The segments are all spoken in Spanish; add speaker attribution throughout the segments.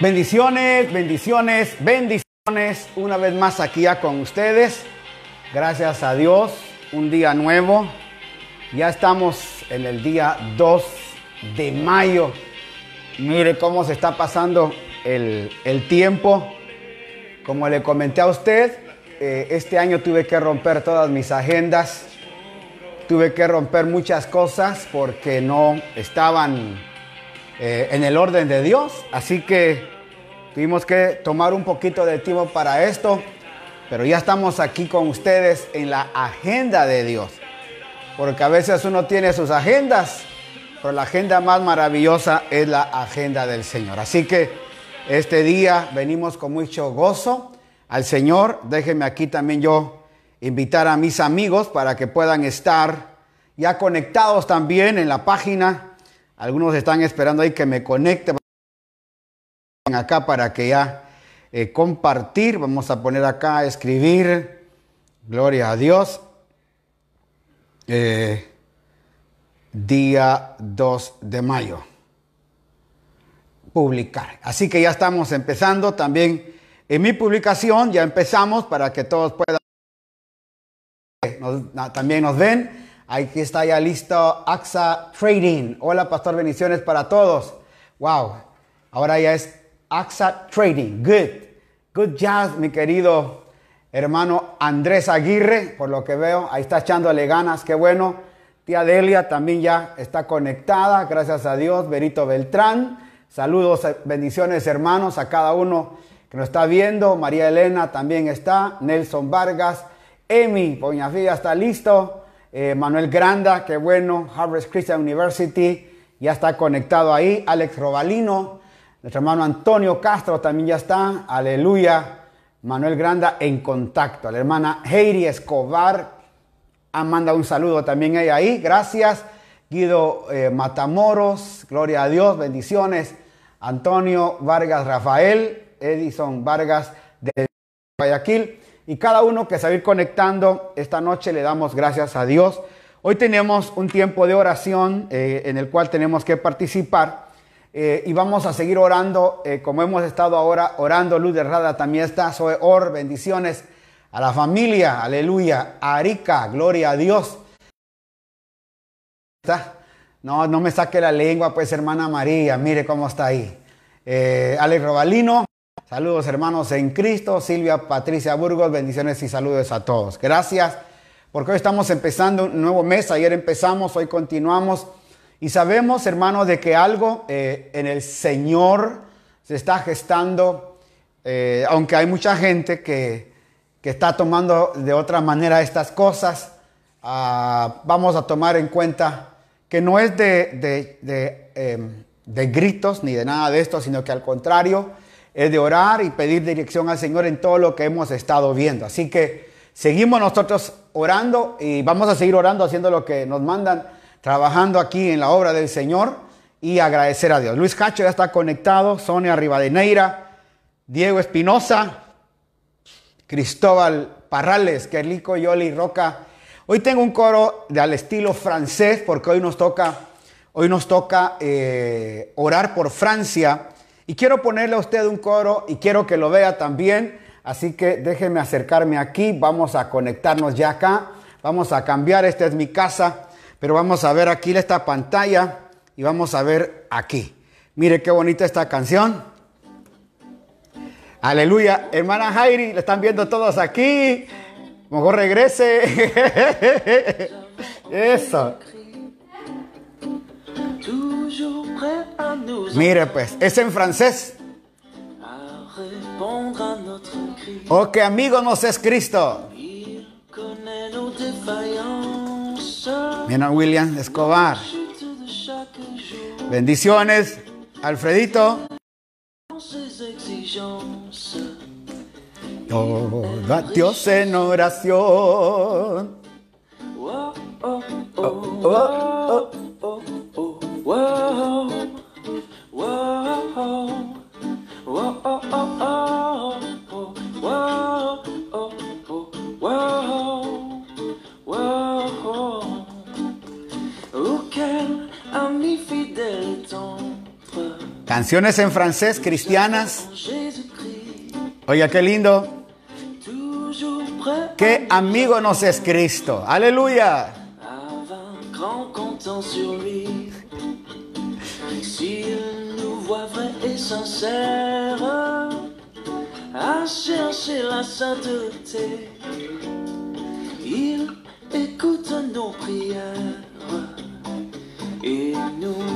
Speaker 1: Bendiciones, bendiciones, bendiciones. Una vez más aquí con ustedes. Gracias a Dios, un día nuevo. Ya estamos en el día 2 de mayo. Mire cómo se está pasando el, el tiempo. Como le comenté a usted, eh, este año tuve que romper todas mis agendas. Tuve que romper muchas cosas porque no estaban eh, en el orden de Dios. Así que tuvimos que tomar un poquito de tiempo para esto. Pero ya estamos aquí con ustedes en la agenda de Dios. Porque a veces uno tiene sus agendas, pero la agenda más maravillosa es la agenda del Señor. Así que este día venimos con mucho gozo al Señor. Déjenme aquí también yo invitar a mis amigos para que puedan estar ya conectados también en la página. Algunos están esperando ahí que me conecte acá para que ya eh, compartir. Vamos a poner acá, escribir. Gloria a Dios. Eh, día 2 de mayo. Publicar. Así que ya estamos empezando también en mi publicación. Ya empezamos para que todos puedan. Nos, también nos ven. Aquí está ya listo AXA Trading. Hola, Pastor, bendiciones para todos. Wow. Ahora ya es AXA Trading. Good. Good job, mi querido hermano Andrés Aguirre, por lo que veo. Ahí está echándole ganas. Qué bueno. Tía Delia también ya está conectada. Gracias a Dios. Benito Beltrán. Saludos, bendiciones, hermanos, a cada uno que nos está viendo. María Elena también está. Nelson Vargas. Emi Poñafilla está listo. Eh, Manuel Granda, qué bueno. Harvard Christian University ya está conectado ahí. Alex Robalino. Nuestro hermano Antonio Castro también ya está. Aleluya. Manuel Granda en contacto. La hermana Heidi Escobar ha mandado un saludo también ahí. Gracias. Guido eh, Matamoros. Gloria a Dios. Bendiciones. Antonio Vargas Rafael. Edison Vargas de Guayaquil. Y cada uno que se va a ir conectando esta noche le damos gracias a Dios. Hoy tenemos un tiempo de oración eh, en el cual tenemos que participar. Eh, y vamos a seguir orando eh, como hemos estado ahora orando. Luz de Rada también está. Soy Or, bendiciones a la familia, aleluya. A Arica, gloria a Dios. No, no me saque la lengua, pues hermana María, mire cómo está ahí. Alex Robalino, saludos hermanos en Cristo. Silvia Patricia Burgos, bendiciones y saludos a todos. Gracias, porque hoy estamos empezando un nuevo mes. Ayer empezamos, hoy continuamos. Y sabemos, hermanos, de que algo eh, en el Señor se está gestando, eh, aunque hay mucha gente que, que, está tomando de otra manera estas cosas, uh, vamos a tomar en cuenta que no es de, de, de, de, gritos ni de nada de esto, sino que al contrario es de orar y pedir dirección al Señor en todo lo que hemos estado viendo. Así que seguimos nosotros orando y vamos a seguir orando, haciendo lo que nos mandan trabajando aquí en la obra del Señor y agradecer a Dios. Luis Cacho ya está conectado, Sonia Rivadeneira, Diego Espinosa, Cristóbal Parrales, Kerlico Yoli Roca. Hoy tengo un coro de al estilo francés porque hoy nos toca, hoy nos toca eh, orar por Francia y quiero ponerle a usted un coro y quiero que lo vea también. Así que déjenme acercarme aquí, vamos a conectarnos ya acá, vamos a cambiar, esta es mi casa. Pero vamos a ver aquí esta pantalla y vamos a ver aquí. Mire qué bonita esta canción. Aleluya. Hermana Jairi, le están viendo todos aquí. Mejor regrese. Eso. Mire pues, es en francés. Oh, que amigo nos es Cristo. Mira William Escobar. Bendiciones, Alfredito. Todo Dios en oración. Oh, oh, oh, Canciones en francés cristianas. Oiga, qué lindo. Qué amigo nos es Cristo. Aleluya.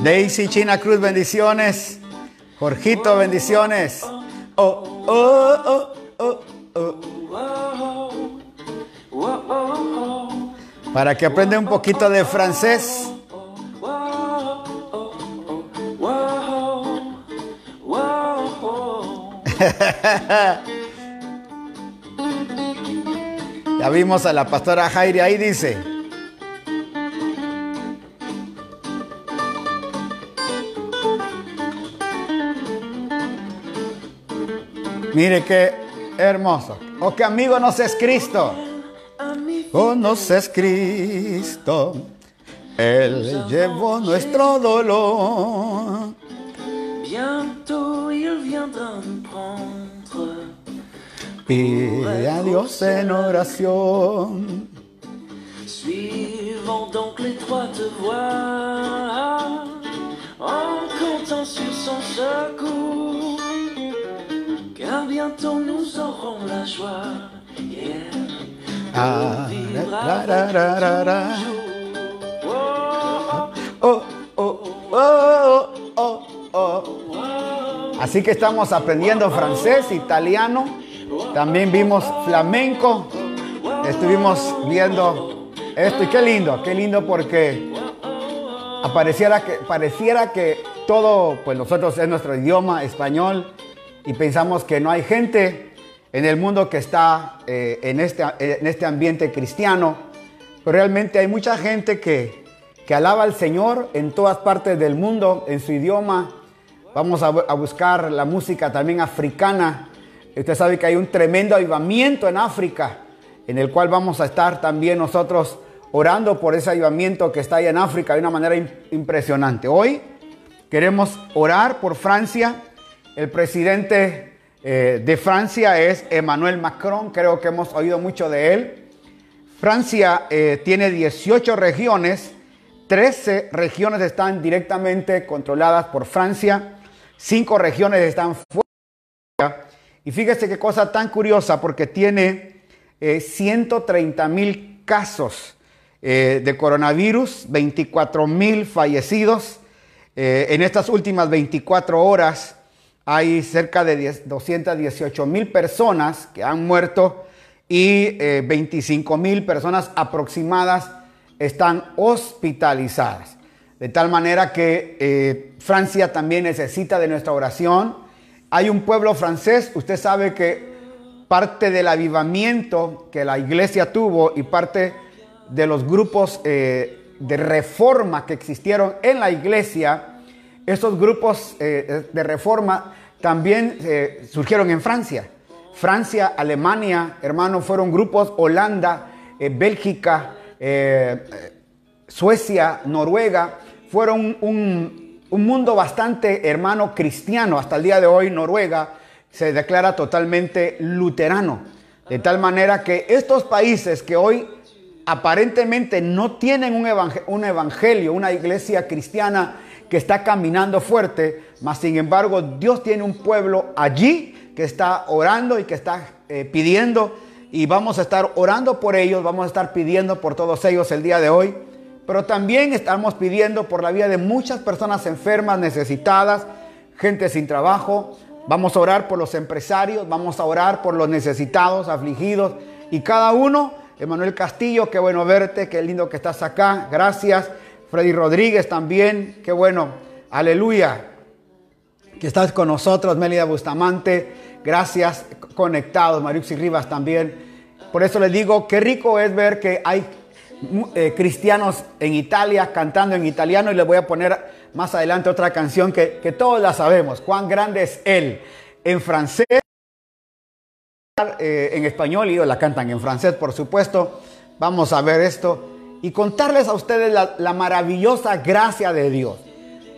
Speaker 1: Daisy China Cruz, bendiciones. Jorgito, bendiciones. Oh, oh, oh, oh, oh. Para que aprenda un poquito de francés. Ya vimos a la pastora Jairi ahí, dice. Mire qué hermoso. Oh, qué amigo nos es Cristo. Oh, nos es Cristo. Él llevó nuestro dolor.
Speaker 2: bientôt il viendra prendre.
Speaker 1: Pide a Dios en oración.
Speaker 2: Suivons donc l'étroite voie en comptant sur son secours.
Speaker 1: Así que estamos aprendiendo francés, italiano. También vimos flamenco. Estuvimos viendo esto y qué lindo, qué lindo porque apareciera que, pareciera que todo, pues nosotros es nuestro idioma español y pensamos que no hay gente en el mundo que está eh, en, este, en este ambiente cristiano, pero realmente hay mucha gente que, que alaba al Señor en todas partes del mundo, en su idioma. Vamos a, a buscar la música también africana. Usted sabe que hay un tremendo avivamiento en África, en el cual vamos a estar también nosotros orando por ese avivamiento que está ahí en África de una manera im- impresionante. Hoy queremos orar por Francia. El presidente eh, de Francia es Emmanuel Macron, creo que hemos oído mucho de él. Francia eh, tiene 18 regiones, 13 regiones están directamente controladas por Francia, 5 regiones están fuera. Y fíjese qué cosa tan curiosa, porque tiene eh, 130 mil casos eh, de coronavirus, 24 mil fallecidos. En estas últimas 24 horas hay cerca de 10 218 mil personas que han muerto y eh, 25 mil personas aproximadas están hospitalizadas. De tal manera que eh, Francia también necesita de nuestra oración. Hay un pueblo francés, usted sabe que parte del avivamiento que la iglesia tuvo y parte de los grupos eh, de reforma que existieron en la iglesia, estos grupos eh, de reforma también eh, surgieron en Francia. Francia, Alemania, hermanos, fueron grupos, Holanda, eh, Bélgica, eh, Suecia, Noruega, fueron un, un mundo bastante, hermano, cristiano. Hasta el día de hoy, Noruega se declara totalmente luterano. De tal manera que estos países que hoy aparentemente no tienen un evangelio, una iglesia cristiana que está caminando fuerte, mas sin embargo Dios tiene un pueblo allí que está orando y que está eh, pidiendo y vamos a estar orando por ellos, vamos a estar pidiendo por todos ellos el día de hoy, pero también estamos pidiendo por la vida de muchas personas enfermas, necesitadas, gente sin trabajo, vamos a orar por los empresarios, vamos a orar por los necesitados, afligidos. Y cada uno, Emanuel Castillo, qué bueno verte, qué lindo que estás acá, gracias. Freddy Rodríguez también, qué bueno, aleluya, que estás con nosotros, Melida Bustamante, gracias, conectados, Mariuxi Rivas también. Por eso les digo, qué rico es ver que hay eh, cristianos en Italia cantando en italiano. Y les voy a poner más adelante otra canción que, que todos la sabemos, cuán grande es Él, en francés eh, en español y ellos la cantan en francés, por supuesto. Vamos a ver esto y contarles a ustedes la, maravillosa gracia de Dios.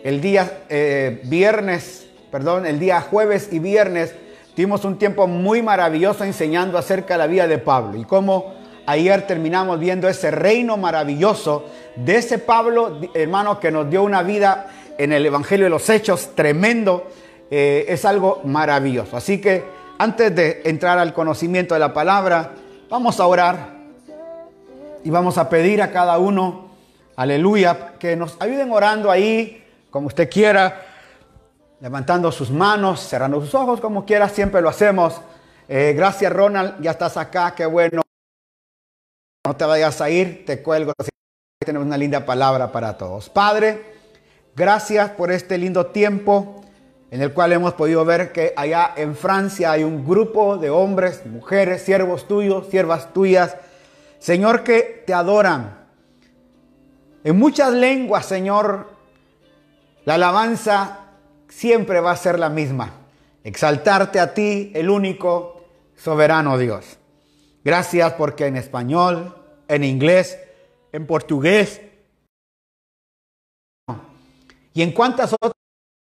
Speaker 1: El día eh, viernes perdón, el día jueves y viernes tuvimos un tiempo muy maravilloso enseñando acerca de la vida de Pablo y cómo ayer terminamos viendo ese reino maravilloso de ese Pablo, hermano, que nos dio una vida en el Evangelio de los Hechos tremendo. Eh, es algo maravilloso. Así que antes de entrar al conocimiento de la palabra, vamos a orar y vamos a pedir a cada uno, aleluya, que nos ayuden orando ahí, como usted quiera, levantando sus manos, cerrando sus ojos, como quiera, siempre lo hacemos. Eh, gracias Ronald, ya estás acá, qué bueno. No te vayas a ir, te cuelgo. Tenemos una linda palabra para todos. Padre, gracias por este lindo tiempo en el cual hemos podido ver que allá en Francia hay un grupo de hombres, mujeres, siervos tuyos, siervas tuyas, Señor, que te adoran. En muchas lenguas, Señor, la alabanza siempre va a ser la misma. Exaltarte a ti, el único soberano Dios. Gracias porque en español, en inglés, en portugués y en cuántas otras,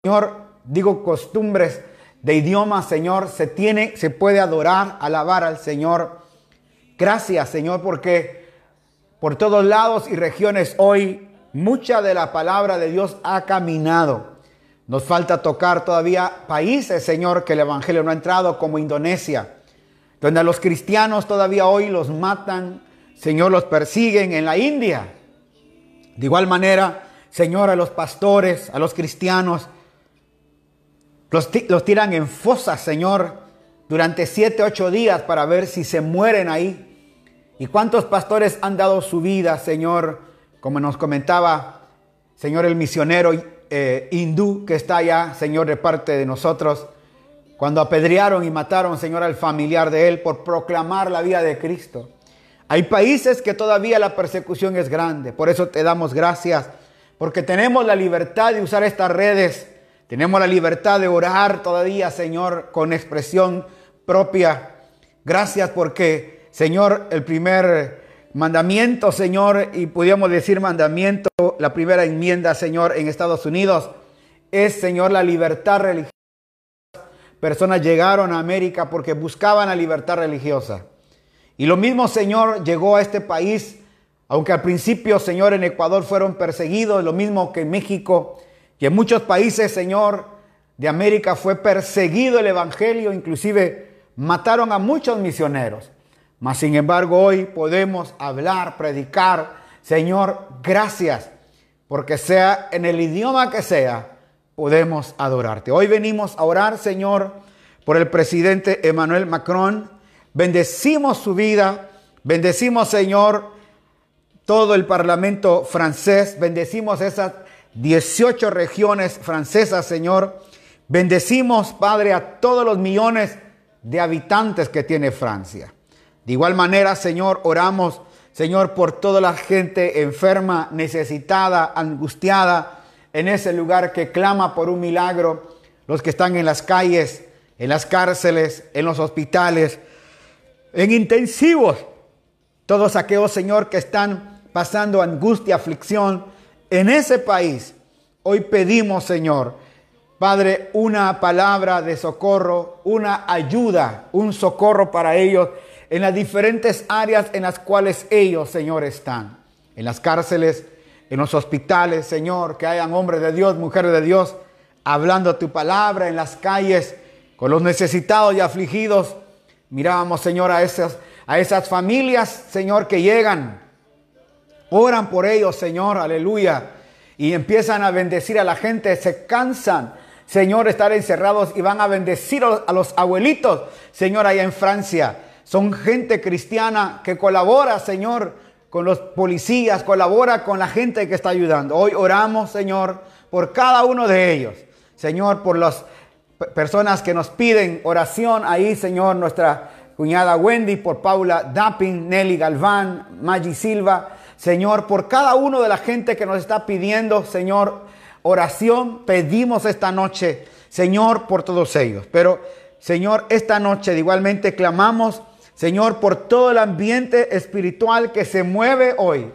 Speaker 1: Señor, digo, costumbres de idioma, Señor, se tiene, se puede adorar, alabar al Señor. Gracias, Señor, porque por todos lados y regiones hoy mucha de la palabra de Dios ha caminado. Nos falta tocar todavía países, Señor, que el Evangelio no ha entrado, como Indonesia, donde a los cristianos todavía hoy los matan, Señor, los persiguen en la India. De igual manera, Señor, a los pastores, a los cristianos, los, tiran en fosas, Señor, durante siete, ocho días para ver si se mueren ahí. ¿Y cuántos pastores han dado su vida, Señor? Como nos comentaba, Señor, el misionero eh, hindú que está allá, Señor, de parte de nosotros, cuando apedrearon y mataron, Señor, al familiar de él por proclamar la vida de Cristo. Hay países que todavía la persecución es grande. Por eso te damos gracias, porque tenemos la libertad de usar estas redes tenemos la libertad de orar todavía, Señor, con expresión propia. Gracias porque, Señor, el primer mandamiento, Señor, y podríamos decir mandamiento, la primera enmienda, Señor, en Estados Unidos, es, Señor, la libertad religiosa. Personas llegaron a América porque buscaban la libertad religiosa. Y lo mismo, Señor, llegó a este país, aunque al principio, Señor, en Ecuador fueron perseguidos, lo mismo que en México, y en muchos países, Señor, de América fue perseguido el Evangelio, inclusive mataron a muchos misioneros. Mas sin embargo hoy podemos hablar, predicar, Señor, gracias, porque sea en el idioma que sea, podemos adorarte. Hoy venimos a orar, Señor, por el presidente Emmanuel Macron. Bendecimos su vida, bendecimos, Señor, todo el parlamento francés, bendecimos esas 18 regiones francesas, Señor. Bendecimos, Padre, a todos los millones de habitantes que tiene Francia. De igual manera, Señor, oramos, Señor, por toda la gente enferma, necesitada, angustiada, en ese lugar que clama por un milagro, los que están en las calles, en las cárceles, en los hospitales, en intensivos, todos aquellos, Señor, que están pasando angustia, aflicción, en ese país. Hoy pedimos, Señor, Padre, una palabra de socorro, una ayuda, un socorro para ellos en las diferentes áreas en las cuales ellos, Señor, están. En las cárceles, en los hospitales, Señor, que hayan hombres de Dios, mujeres de Dios, hablando tu palabra en las calles, con los necesitados y afligidos. Mirábamos, Señor, a esas, a esas familias, Señor, que llegan Oran por ellos, Señor, aleluya. Y empiezan a bendecir a la gente, se cansan, Señor, estar encerrados y van a bendecir a los abuelitos, Señor, allá en Francia. Son gente cristiana que colabora, Señor, con los policías, colabora con la gente que está ayudando. Hoy oramos, Señor, por cada uno de ellos. Señor, por las personas que nos piden oración ahí, Señor, nuestra cuñada Wendy, por Paula Dapping, Nelly Galván, Maggie Silva, Señor, por cada uno de la gente que nos está pidiendo, Señor, oración, pedimos esta noche, Señor, por todos ellos. Pero, Señor, esta noche igualmente clamamos, Señor, por todo el ambiente espiritual que se mueve hoy.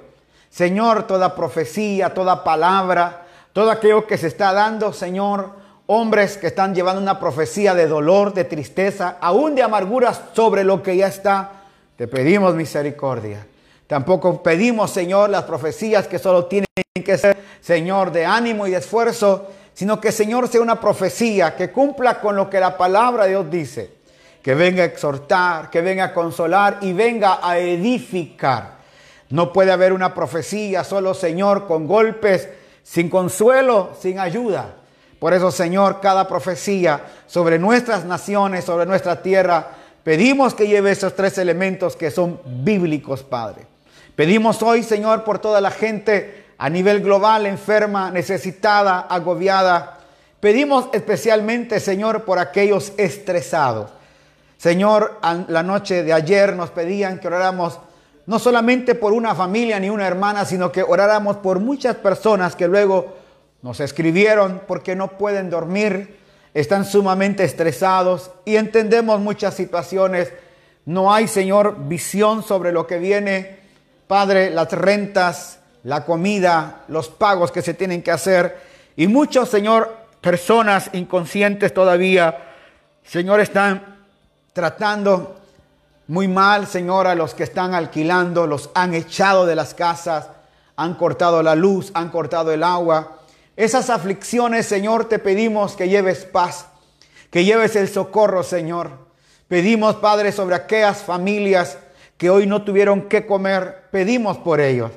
Speaker 1: Señor, toda profecía, toda palabra, todo aquello que se está dando, Señor, hombres que están llevando una profecía de dolor, de tristeza, aún de amarguras sobre lo que ya está. Te pedimos misericordia. Tampoco pedimos, Señor, las profecías que solo tienen que ser, Señor, de ánimo y de esfuerzo, sino que, Señor, sea una profecía que cumpla con lo que la palabra de Dios dice. Que venga a exhortar, que venga a consolar y venga a edificar. No puede haber una profecía solo, Señor, con golpes, sin consuelo, sin ayuda. Por eso, Señor, cada profecía sobre nuestras naciones, sobre nuestra tierra, pedimos que lleve esos tres elementos que son bíblicos, Padre. Pedimos hoy, Señor, por toda la gente a nivel global, enferma, necesitada, agobiada. Pedimos especialmente, Señor, por aquellos estresados. Señor, la noche de ayer nos pedían que oráramos no solamente por una familia ni una hermana, sino que oráramos por muchas personas que luego nos escribieron porque no pueden dormir, están sumamente estresados y entendemos muchas situaciones. No hay, Señor, visión sobre lo que viene Padre, las rentas, la comida, los pagos que se tienen que hacer. Y muchos, Señor, personas inconscientes todavía, Señor, están tratando muy mal, Señor, a los que están alquilando, los han echado de las casas, han cortado la luz, han cortado el agua. Esas aflicciones, Señor, te pedimos que lleves paz, que lleves el socorro, Señor. Pedimos, Padre, sobre aquellas familias que hoy no tuvieron que comer, pedimos por ellos.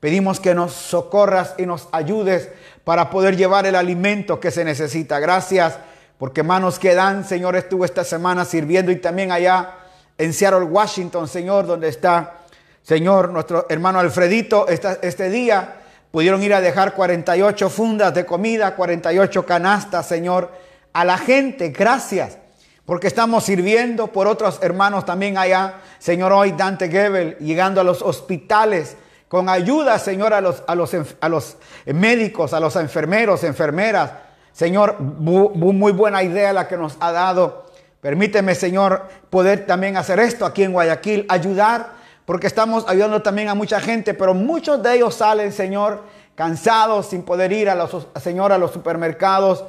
Speaker 1: Pedimos que nos socorras y nos ayudes para poder llevar el alimento que se necesita. Gracias porque manos que dan, Señor, estuvo esta semana sirviendo y también allá en Seattle, Washington, Señor, donde está, Señor, nuestro hermano Alfredito, este día pudieron ir a dejar 48 fundas de comida, 48 canastas, Señor, a la gente. Gracias porque estamos sirviendo por otros hermanos también allá. Señor, hoy Dante Gebel llegando a los hospitales con ayuda, Señor, a los, a los, a los médicos, a los enfermeros, enfermeras. Señor, muy buena idea la que nos ha dado. Permíteme, Señor, poder también hacer esto aquí en Guayaquil, ayudar, porque estamos ayudando también a mucha gente, pero muchos de ellos salen, Señor, cansados, sin poder ir a los, Señor, a los supermercados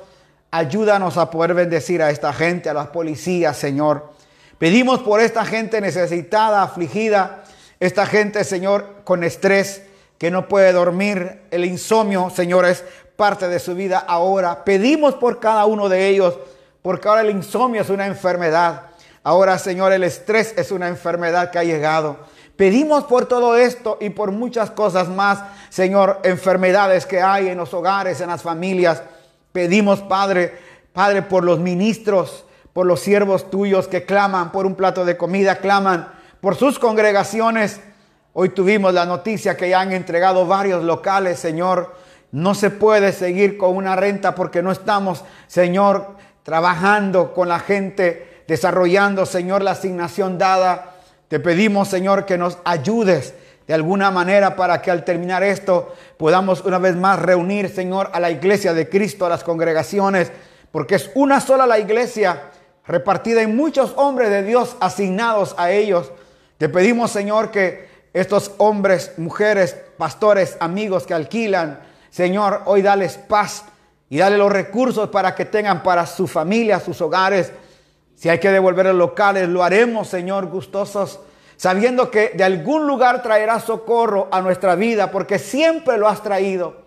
Speaker 1: Ayúdanos a poder bendecir a esta gente, a las policías, Señor. Pedimos por esta gente necesitada, afligida, esta gente, Señor, con estrés, que no puede dormir. El insomnio, Señor, es parte de su vida ahora. Pedimos por cada uno de ellos, porque ahora el insomnio es una enfermedad. Ahora, Señor, el estrés es una enfermedad que ha llegado. Pedimos por todo esto y por muchas cosas más, Señor, enfermedades que hay en los hogares, en las familias. Pedimos, Padre, Padre, por los ministros, por los siervos tuyos que claman por un plato de comida, claman por sus congregaciones. Hoy tuvimos la noticia que ya han entregado varios locales, Señor. No se puede seguir con una renta porque no estamos, Señor, trabajando con la gente, desarrollando, Señor, la asignación dada. Te pedimos, Señor, que nos ayudes de alguna manera para que al terminar esto podamos una vez más reunir, Señor, a la iglesia de Cristo, a las congregaciones, porque es una sola la iglesia repartida en muchos hombres de Dios asignados a ellos. Te pedimos, Señor, que estos hombres, mujeres, pastores, amigos que alquilan, Señor, hoy dales paz y dale los recursos para que tengan para su familia, sus hogares. Si hay que devolver los locales, lo haremos, Señor, gustosos sabiendo que de algún lugar traerá socorro a nuestra vida, porque siempre lo has traído.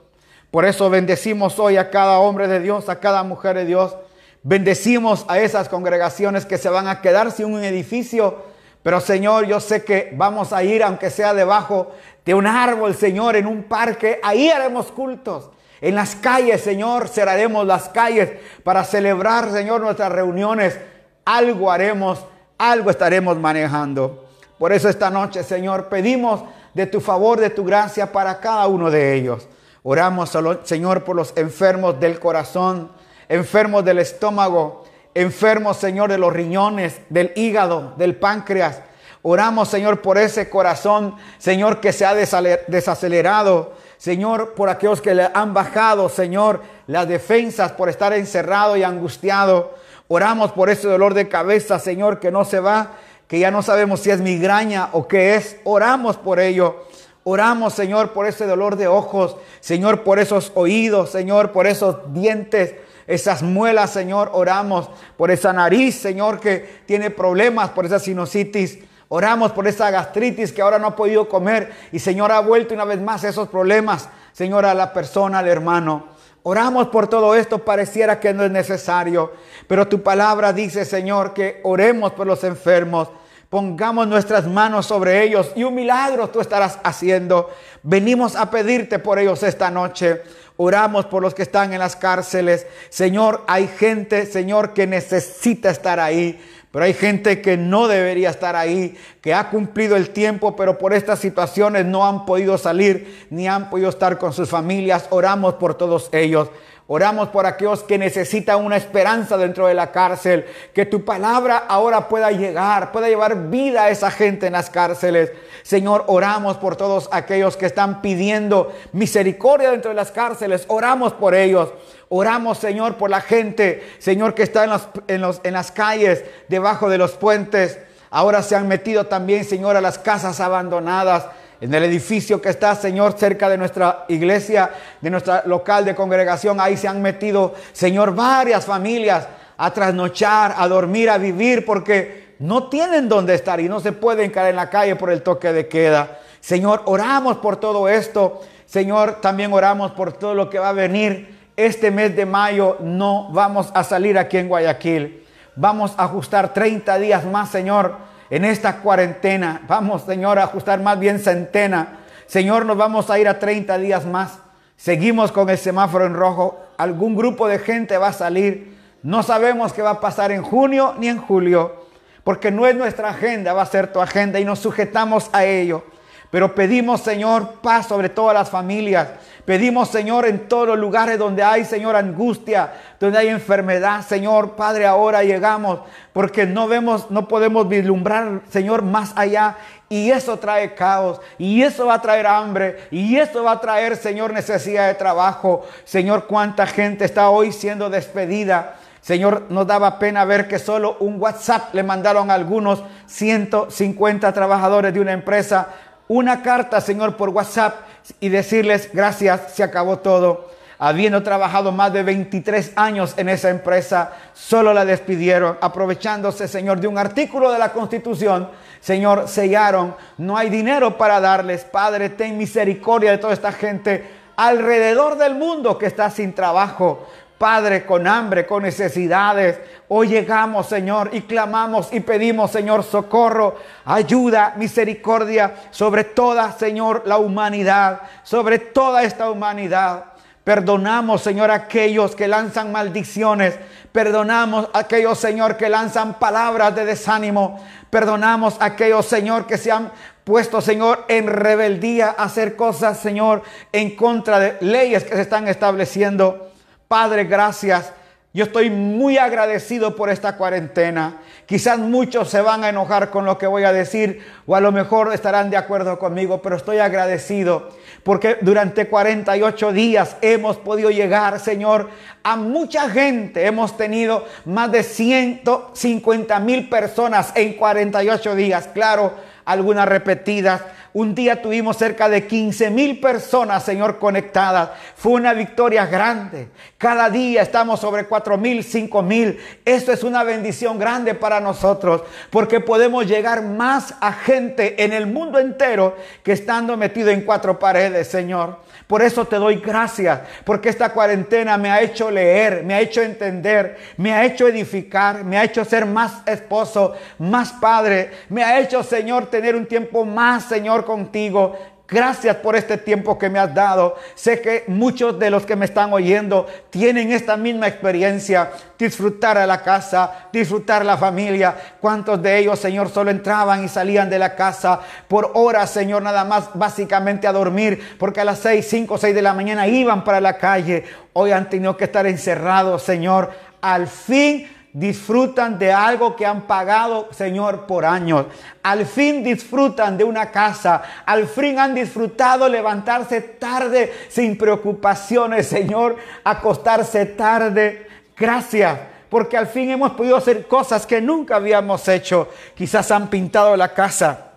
Speaker 1: Por eso bendecimos hoy a cada hombre de Dios, a cada mujer de Dios. Bendecimos a esas congregaciones que se van a quedar sin un edificio. Pero Señor, yo sé que vamos a ir, aunque sea debajo de un árbol, Señor, en un parque. Ahí haremos cultos. En las calles, Señor, cerraremos las calles para celebrar, Señor, nuestras reuniones. Algo haremos, algo estaremos manejando. Por eso esta noche, Señor, pedimos de tu favor, de tu gracia para cada uno de ellos. Oramos, Señor, por los enfermos del corazón, enfermos del estómago, enfermos, Señor, de los riñones, del hígado, del páncreas. Oramos, Señor, por ese corazón, Señor, que se ha desacelerado. Señor, por aquellos que le han bajado, Señor, las defensas por estar encerrado y angustiado. Oramos por ese dolor de cabeza, Señor, que no se va que ya no sabemos si es migraña o qué es. Oramos por ello. Oramos, Señor, por ese dolor de ojos, Señor, por esos oídos, Señor, por esos dientes, esas muelas, Señor. Oramos por esa nariz, Señor, que tiene problemas, por esa sinusitis. Oramos por esa gastritis que ahora no ha podido comer y Señor ha vuelto una vez más esos problemas, Señor, a la persona, al hermano. Oramos por todo esto, pareciera que no es necesario, pero tu palabra dice, Señor, que oremos por los enfermos, pongamos nuestras manos sobre ellos y un milagro tú estarás haciendo. Venimos a pedirte por ellos esta noche. Oramos por los que están en las cárceles. Señor, hay gente, Señor, que necesita estar ahí. Pero hay gente que no debería estar ahí, que ha cumplido el tiempo, pero por estas situaciones no han podido salir ni han podido estar con sus familias. Oramos por todos ellos. Oramos por aquellos que necesitan una esperanza dentro de la cárcel, que tu palabra ahora pueda llegar, pueda llevar vida a esa gente en las cárceles. Señor, oramos por todos aquellos que están pidiendo misericordia dentro de las cárceles. Oramos por ellos. Oramos, Señor, por la gente, Señor, que está en, en, las calles, debajo de los puentes. Ahora se han metido también, Señor, a las casas abandonadas. En el edificio que está, Señor, cerca de nuestra iglesia, de nuestra local de congregación, ahí se han metido, Señor, varias familias a trasnochar, a dormir, a vivir, porque no tienen dónde estar y no se pueden caer en la calle por el toque de queda. Señor, oramos por todo esto. Señor, también oramos por todo lo que va a venir este mes de mayo no vamos a salir aquí en Guayaquil. Vamos a ajustar 30 días más, Señor, en esta cuarentena. Vamos, Señor, a ajustar más bien centena. Señor, nos vamos a ir a 30 días más. Seguimos con el semáforo en rojo. Algún grupo de gente va a salir. No sabemos qué va a pasar en junio ni en julio, porque no es nuestra agenda, va a ser tu agenda y nos sujetamos a ello. Pero pedimos, Señor, paz sobre todas las familias. Pedimos, Señor, en todos los lugares donde hay, Señor, angustia, donde hay enfermedad, Señor, Padre, ahora llegamos porque no vemos, no podemos vislumbrar, Señor, más allá. Y eso trae caos, y eso va a traer hambre, y eso va a traer, Señor, necesidad de trabajo. Señor, cuánta gente está hoy siendo despedida. Señor, nos daba pena ver que solo un WhatsApp le mandaron a algunos 150 trabajadores de una empresa una carta, Señor, por WhatsApp y decirles gracias, se acabó todo. Habiendo trabajado más de 23 años en esa empresa, solo la despidieron, aprovechándose, Señor, de un artículo de la Constitución. Señor, sellaron, no hay dinero para darles. Padre, ten misericordia de toda esta gente alrededor del mundo que está sin trabajo. Padre, con hambre, con necesidades. Hoy llegamos, Señor, y clamamos y pedimos, Señor, socorro, ayuda, misericordia sobre toda, Señor, la humanidad, sobre toda esta humanidad. Perdonamos, Señor, aquellos que lanzan maldiciones. Perdonamos aquellos, Señor, que lanzan palabras de desánimo. Perdonamos aquellos, Señor, que se han puesto, Señor, en rebeldía a hacer cosas, Señor, en contra de leyes que se están estableciendo. Padre, gracias. Yo estoy muy agradecido por esta cuarentena. Quizás muchos se van a enojar con lo que voy a decir o a lo mejor estarán de acuerdo conmigo, pero estoy agradecido porque durante 48 días hemos podido llegar, Señor, a mucha gente. Hemos tenido más de 150 mil personas en 48 días. Claro, algunas repetidas, un día tuvimos cerca de 15 mil personas, Señor, conectadas. Fue una victoria grande. Cada día estamos sobre 4 mil, 5 mil. Esto es una bendición grande para nosotros porque podemos llegar más a gente en el mundo entero que estando metido en cuatro paredes, Señor. Por eso te doy gracias, porque esta cuarentena me ha hecho leer, me ha hecho entender, me ha hecho edificar, me ha hecho ser más esposo, más padre, me ha hecho, Señor, tener un tiempo más, Señor, contigo. Gracias por este tiempo que me has dado. Sé que muchos de los que me están oyendo tienen esta misma experiencia. Disfrutar a la casa, disfrutar la familia. ¿Cuántos de ellos, Señor, solo entraban y salían de la casa por horas, Señor, nada más básicamente a dormir? Porque a las 6, 5, 6 de la mañana iban para la calle. Hoy han tenido que estar encerrados, Señor. Al fin disfrutan de algo que han pagado, Señor, por años. Al fin disfrutan de una casa. Al fin han disfrutado levantarse tarde sin preocupaciones, Señor. Acostarse tarde. Gracias. Porque al fin hemos podido hacer cosas que nunca habíamos hecho. Quizás han pintado la casa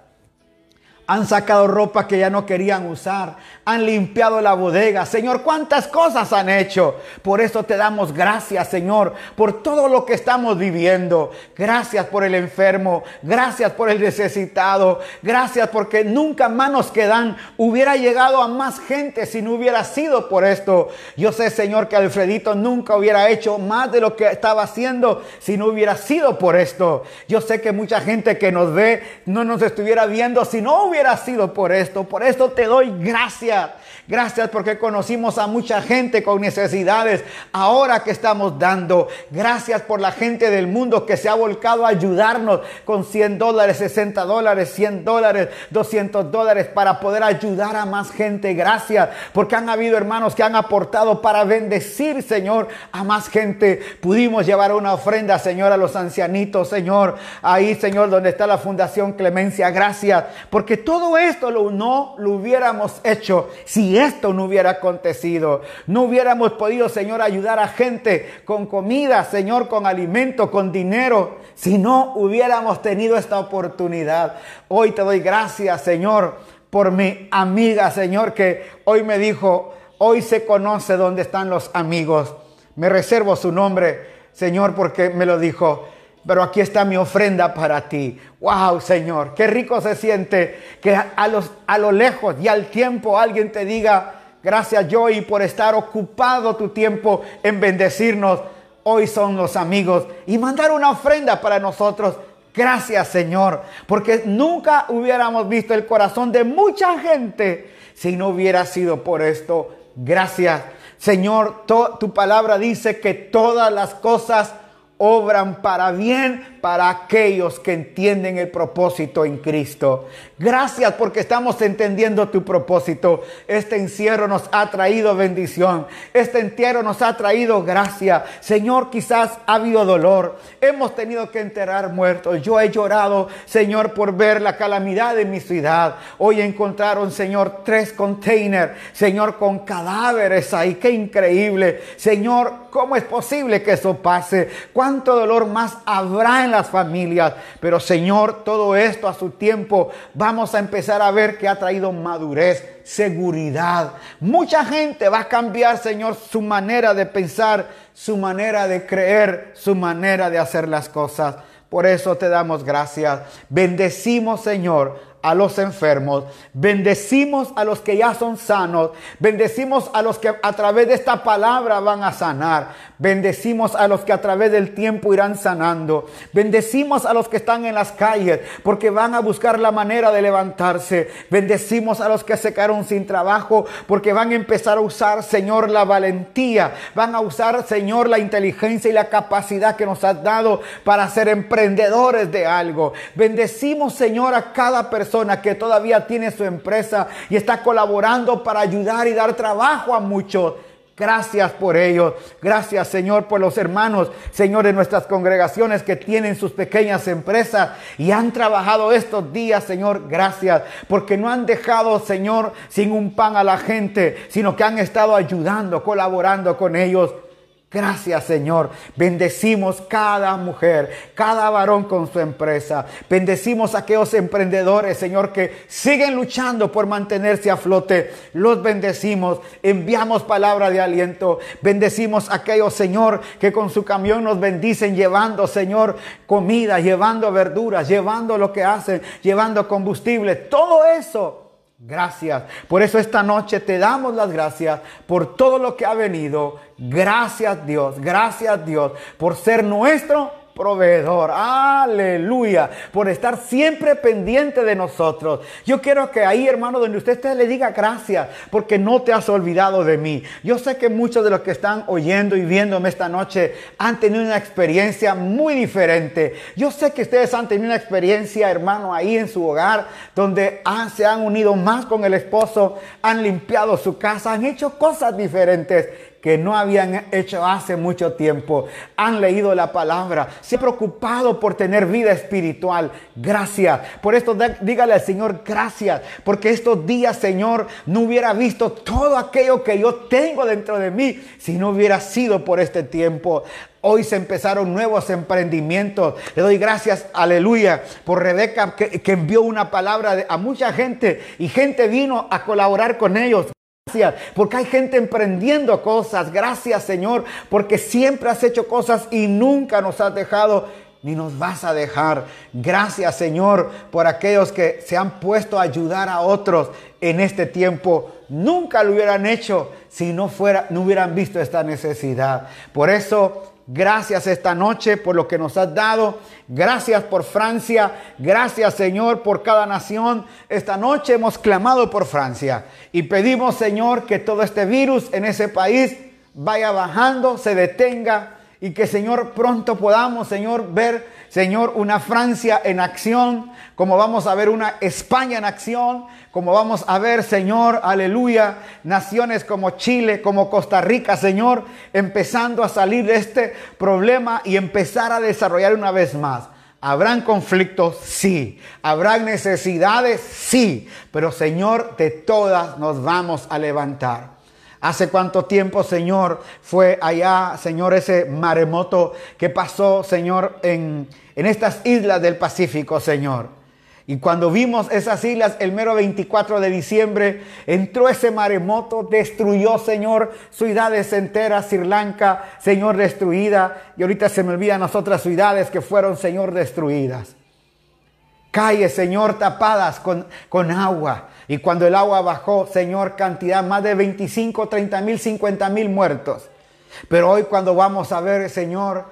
Speaker 1: Han sacado ropa que ya no querían usar. Han limpiado la bodega. Señor, cuántas cosas han hecho. Por eso te damos gracias, Señor, por todo lo que estamos viviendo. Gracias por el enfermo. Gracias por el necesitado. Gracias porque nunca más nos quedan. Hubiera llegado a más gente si no hubiera sido por esto. Yo sé, Señor, que Alfredito nunca hubiera hecho más de lo que estaba haciendo si no hubiera sido por esto. Yo sé que mucha gente que nos ve no nos estuviera viendo si no hubiera sido por esto. Por esto te doy gracias. Gracias porque conocimos a mucha gente con necesidades ahora que estamos dando. Gracias por la gente del mundo que se ha volcado a ayudarnos con 100 dólares, 60 dólares, 100 dólares, 200 dólares para poder ayudar a más gente. Gracias porque han habido hermanos que han aportado para bendecir, Señor, a más gente. Pudimos llevar una ofrenda, Señor, a los ancianitos, Señor. Ahí, Señor, donde está la Fundación Clemencia. Gracias porque todo esto lo, no lo hubiéramos hecho si esto no hubiera acontecido. No hubiéramos podido, Señor, ayudar a gente con comida, Señor, con alimento, con dinero, si no hubiéramos tenido esta oportunidad. Hoy te doy gracias, Señor, por mi amiga, Señor, que hoy me dijo, hoy se conoce dónde están los amigos. Me reservo su nombre, Señor, porque me lo dijo pero aquí está mi ofrenda para ti. Wow, Señor, qué rico se siente que a, los, a lo lejos y al tiempo alguien te diga, gracias Joey por estar ocupado tu tiempo en bendecirnos. Hoy son los amigos y mandar una ofrenda para nosotros. Gracias Señor, porque nunca hubiéramos visto el corazón de mucha gente si no hubiera sido por esto. Gracias Señor, tu palabra dice que todas las cosas obran para bien para aquellos que entienden el propósito en Cristo. Gracias porque estamos entendiendo tu propósito. Este encierro nos ha traído bendición. Este entierro nos ha traído gracia. Señor, quizás ha habido dolor. Hemos tenido que enterrar muertos. Yo he llorado, Señor, por ver la calamidad de mi ciudad. Hoy encontraron, Señor, tres containers, Señor, con cadáveres ahí. Qué increíble. Señor, ¿cómo es posible que eso pase? ¿Cuánto dolor más habrá en las familias. Pero Señor, todo esto a su tiempo vamos a empezar a ver que ha traído madurez, seguridad. Mucha gente va a cambiar, Señor, su manera de pensar, su manera de creer, su manera de hacer las cosas. Por eso te damos gracias. Bendecimos, Señor, a los enfermos, bendecimos a los que ya son sanos, bendecimos a los que a través de esta palabra van a sanar, bendecimos a los que a través del tiempo irán sanando, bendecimos a los que están en las calles porque van a buscar la manera de levantarse, bendecimos a los que se quedaron sin trabajo porque van a empezar a usar, Señor, la valentía, van a usar, Señor, la inteligencia y la capacidad que nos has dado para ser emprendedores de algo. Bendecimos, Señor, a cada persona que todavía tiene su empresa y está colaborando para ayudar y dar trabajo a muchos. Gracias por ello. Gracias, Señor, por los hermanos, Señor, de nuestras congregaciones que tienen sus pequeñas empresas y han trabajado estos días, Señor. Gracias, porque no han dejado, Señor, sin un pan a la gente, sino que han estado ayudando, colaborando con ellos. Gracias Señor. Bendecimos cada mujer, cada varón con su empresa. Bendecimos a aquellos emprendedores, Señor, que siguen luchando por mantenerse a flote. Los bendecimos. Enviamos palabra de aliento. Bendecimos a aquellos, Señor, que con su camión nos bendicen llevando, Señor, comida, llevando verduras, llevando lo que hacen, llevando combustible. Todo eso Gracias. Por eso esta noche te damos las gracias por todo lo que ha venido. Gracias Dios, gracias Dios por ser nuestro proveedor. Aleluya. Por estar siempre pendiente de nosotros. Yo quiero que ahí, hermano, donde usted le diga gracias porque no te has olvidado de mí. Yo sé que muchos de los que están oyendo y viéndome esta noche han tenido una experiencia muy diferente. Yo sé que ustedes han tenido una experiencia, hermano, ahí en su hogar, donde se han unido más con el esposo, han limpiado su casa, han hecho cosas diferentes que no habían hecho hace mucho tiempo. Han leído la palabra, se han preocupado por tener vida espiritual. Gracias. Por esto dígale al Señor gracias, porque estos días, Señor, no hubiera visto todo aquello que yo tengo dentro de mí si no hubiera sido por este tiempo. Hoy se empezaron nuevos emprendimientos. Le doy gracias, aleluya, por Rebeca que, envió una palabra a mucha gente y gente vino a colaborar con ellos. Gracias, porque hay gente emprendiendo cosas. Gracias, Señor, porque siempre has hecho cosas y nunca nos has dejado ni nos vas a dejar. Gracias, Señor, por aquellos que se han puesto a ayudar a otros en este tiempo. Nunca lo hubieran hecho si no fuera no hubieran visto esta necesidad. Por eso Gracias esta noche por lo que nos has dado. Gracias por Francia. Gracias Señor por cada nación. Esta noche hemos clamado por Francia y pedimos Señor que todo este virus en ese país vaya bajando, se detenga y que Señor pronto podamos Señor ver Señor una Francia en acción, como vamos a ver una España en acción, como vamos a ver, Señor, aleluya, naciones como Chile, como Costa Rica, Señor, empezando a salir de este problema y empezar a desarrollar una vez más. ¿Habrán conflictos? Sí. ¿Habrán necesidades? Sí. Pero Señor, de todas nos vamos a levantar. ¿Hace cuánto tiempo, Señor, fue allá, Señor, ese maremoto que pasó, Señor, en, en estas islas del Pacífico, Señor? Y cuando vimos esas islas el mero 24 de diciembre, entró ese maremoto, destruyó, Señor, ciudades enteras, Sri Lanka, Señor, destruida. Y ahorita se me olvidan las otras ciudades que fueron, Señor, destruidas. Calles, Señor, tapadas con, con agua. Y cuando el agua bajó, Señor, cantidad más de 25, 30 mil, 50 mil muertos. Pero hoy cuando vamos a ver, Señor,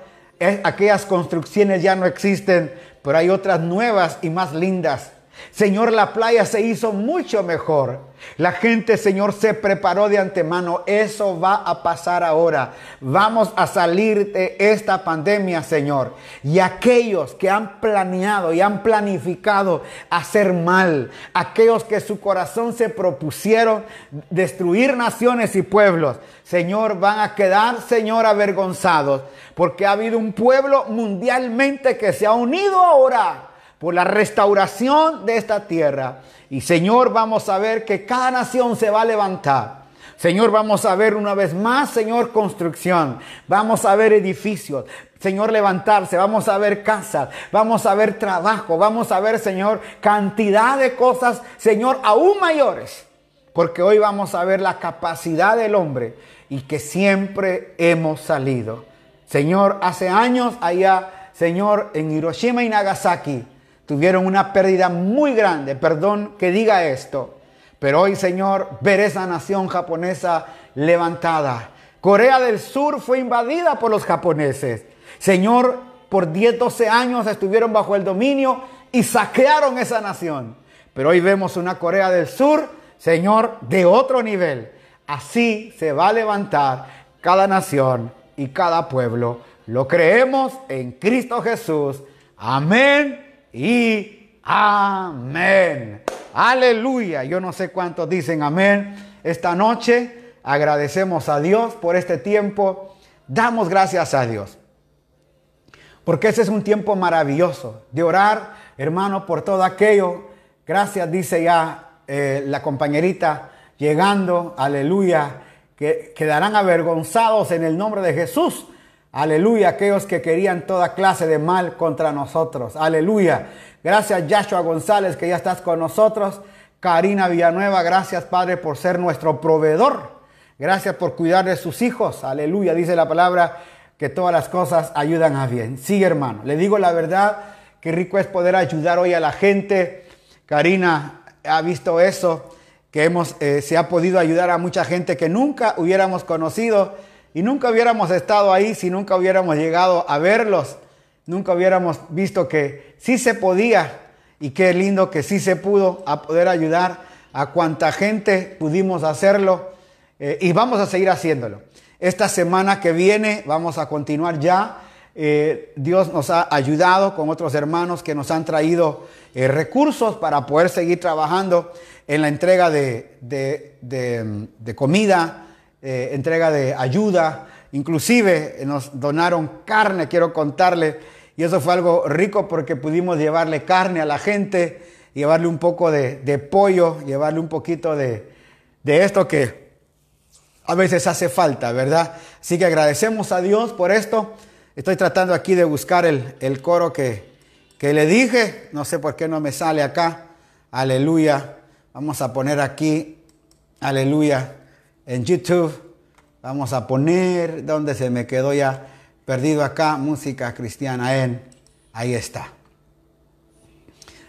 Speaker 1: aquellas construcciones ya no existen pero hay otras nuevas y más lindas. Señor, la playa se hizo mucho mejor. La gente, Señor, se preparó de antemano. Eso va a pasar ahora. Vamos a salir de esta pandemia, Señor. Y aquellos que han planeado y han planificado hacer mal, aquellos que su corazón se propusieron destruir naciones y pueblos, Señor, van a quedar, Señor, avergonzados. Porque ha habido un pueblo mundialmente que se ha unido ahora por la restauración de esta tierra. Y Señor, vamos a ver que cada nación se va a levantar. Señor, vamos a ver una vez más, Señor, construcción. Vamos a ver edificios. Señor, levantarse. Vamos a ver casas. Vamos a ver trabajo. Vamos a ver, Señor, cantidad de cosas, Señor, aún mayores. Porque hoy vamos a ver la capacidad del hombre y que siempre hemos salido. Señor, hace años allá, Señor, en Hiroshima y Nagasaki, tuvieron una pérdida muy grande, perdón que diga esto, pero hoy Señor, ver esa nación japonesa levantada. Corea del Sur fue invadida por los japoneses. Señor, por 10, 12 años estuvieron bajo el dominio y saquearon esa nación. Pero hoy vemos una Corea del Sur, Señor, de otro nivel. Así se va a levantar cada nación y cada pueblo. Lo creemos en Cristo Jesús. Amén y amén. Aleluya. Yo no sé cuántos dicen amén. Esta noche agradecemos a Dios por este tiempo. Damos gracias a Dios. Porque ese es un tiempo maravilloso de orar, hermano, por todo aquello. Gracias, dice ya eh, la compañerita, llegando, aleluya, que quedarán avergonzados en el nombre de Jesús. Aleluya, aquellos que querían toda clase de mal contra nosotros. Aleluya. Gracias, Yashua González, que ya estás con nosotros. Karina Villanueva, gracias, Padre, por ser nuestro proveedor. Gracias por cuidar de sus hijos. Aleluya, dice la palabra que todas las cosas ayudan a bien. Sí, hermano, le digo la verdad, qué rico es poder ayudar hoy a la gente. Karina ha visto eso, que hemos, eh, se ha podido ayudar a mucha gente que nunca hubiéramos conocido y nunca hubiéramos estado ahí si nunca hubiéramos llegado a verlos. Nunca hubiéramos visto que sí se podía y qué lindo que sí se pudo a poder ayudar a cuanta gente pudimos hacerlo eh, y vamos a seguir haciéndolo. Esta semana que viene vamos a continuar ya. Eh, Dios nos ha ayudado con otros hermanos que nos han traído eh, recursos para poder seguir trabajando en la entrega de, de comida eh, entrega de ayuda, inclusive nos donaron carne, quiero contarle, y eso fue algo rico porque pudimos llevarle carne a la gente, llevarle un poco de, pollo, llevarle un poquito de, esto que a veces hace falta, ¿verdad? Así que agradecemos a Dios por esto. Estoy tratando aquí de buscar el, coro que le dije, no sé por qué no me sale acá, aleluya. Vamos a poner aquí, aleluya, en YouTube. Vamos a poner donde se me quedó ya perdido acá, música cristiana en, ahí está.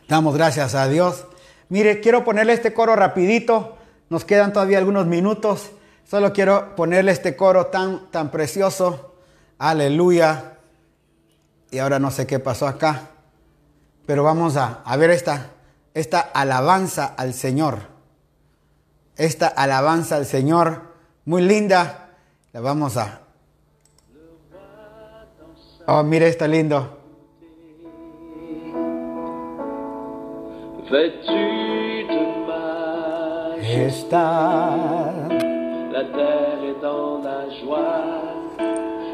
Speaker 1: Damos gracias a Dios. Mire, quiero ponerle este coro rapidito. Nos quedan todavía algunos minutos. Solo quiero ponerle este coro tan, tan precioso. Aleluya. Y ahora no sé qué pasó acá. Pero vamos a, a ver esta, esta alabanza al Señor. Esta alabanza al Señor. Muy linda. La vamos a... Oh, mire, está lindo. Está.
Speaker 2: la terre est dans la joie,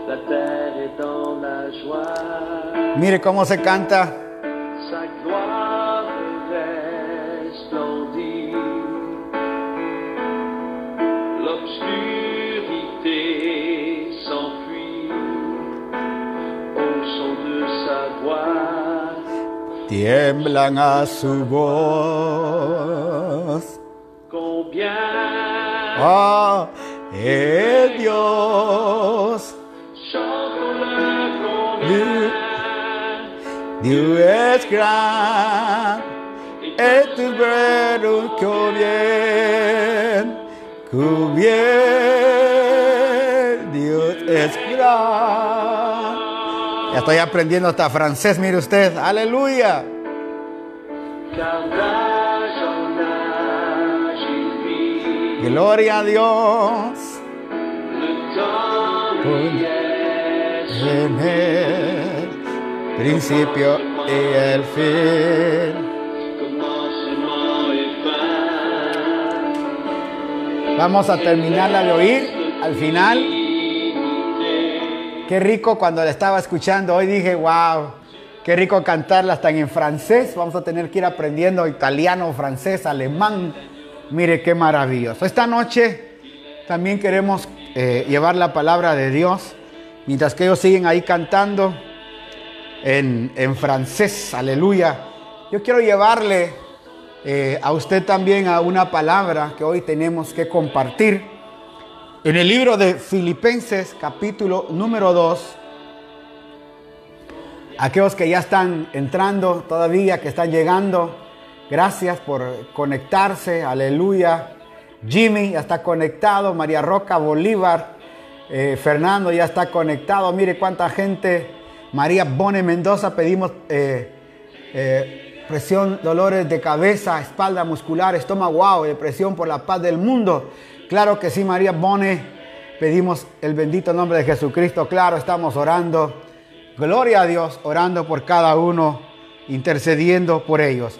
Speaker 2: la terre est dans la joie,
Speaker 1: Mire cómo se canta. Tiemblan a su voz. Oh, es Dios. Dios es gran. Es tu bueno que bien. Que bien. Dios es gran. Ya estoy aprendiendo hasta francés, mire usted. Aleluya. Gloria a Dios. En el principio y el
Speaker 2: fin.
Speaker 1: Vamos a terminarla de oír al final. Qué rico cuando la estaba escuchando. Hoy dije, wow, qué rico cantarla hasta en francés. Vamos a tener que ir aprendiendo italiano, francés, alemán. Mire qué maravilloso. Esta noche también queremos eh, llevar la palabra de Dios. Mientras que ellos siguen ahí cantando en, en francés. Aleluya. Yo quiero llevarle eh, a usted también a una palabra que hoy tenemos que compartir. En el libro de Filipenses capítulo número 2, aquellos que ya están entrando todavía, que están llegando, gracias por conectarse, aleluya. Jimmy ya está conectado, María Roca Bolívar, eh, Fernando ya está conectado, mire cuánta gente, María Bone Mendoza, pedimos eh, eh, presión, dolores de cabeza, espalda muscular, estómago, wow, depresión por la paz del mundo. Claro que sí, María Bone, pedimos el bendito nombre de Jesucristo, claro, estamos orando. Gloria a Dios, orando por cada uno, intercediendo por ellos.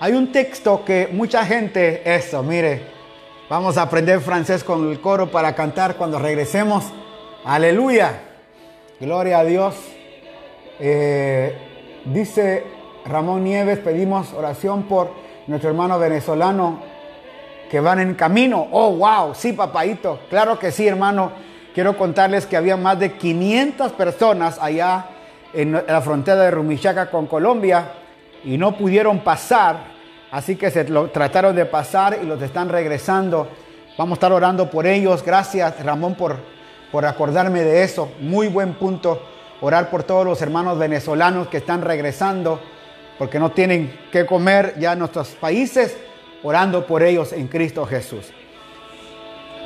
Speaker 1: Hay un texto que mucha gente, eso, mire, vamos a aprender francés con el coro para cantar cuando regresemos. Aleluya, gloria a Dios. Eh, dice Ramón Nieves, pedimos oración por nuestro hermano venezolano que van en camino. Oh, wow, sí, papaito. Claro que sí, hermano. Quiero contarles que había más de 500 personas allá en la frontera de Rumichaca con Colombia y no pudieron pasar. Así que se lo trataron de pasar y los están regresando. Vamos a estar orando por ellos. Gracias, Ramón, por, por acordarme de eso. Muy buen punto. Orar por todos los hermanos venezolanos que están regresando porque no tienen que comer ya en nuestros países, orando por ellos en Cristo Jesús.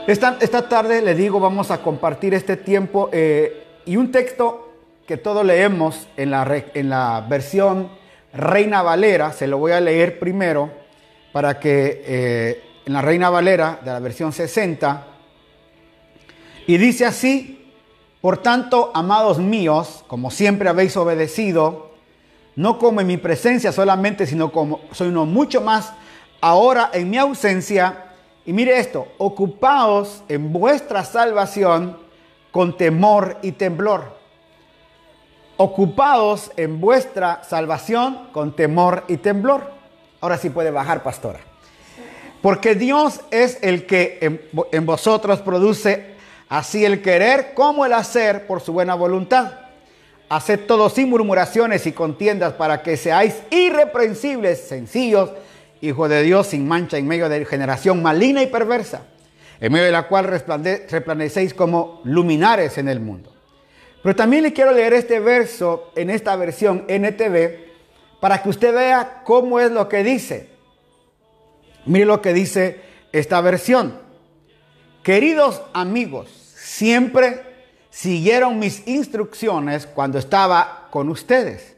Speaker 1: Esta, esta tarde le digo, vamos a compartir este tiempo eh, y un texto que todos leemos en la, en la versión Reina Valera, se lo voy a leer primero para que eh, en la Reina Valera de la versión 60, y dice así, por tanto, amados míos, como siempre habéis obedecido, no como en mi presencia solamente, sino como sino mucho más ahora en mi ausencia, Y mire esto, ocupaos en vuestra salvación con temor y temblor. Ocupaos en vuestra salvación con temor y temblor. Ahora sí puede bajar, pastora. Porque Dios es el que en, en vosotros produce así el querer como el hacer por su buena voluntad. Haced todo sin murmuraciones y contiendas para que seáis irreprensibles, sencillos, hijos de Dios sin mancha en medio de generación maligna y perversa, en medio de la cual resplandecéis como luminares en el mundo. Pero también le quiero leer este verso en esta versión NTV para que usted vea cómo es lo que dice. Mire lo que dice esta versión. Queridos amigos, siempre siguieron mis instrucciones cuando estaba con ustedes.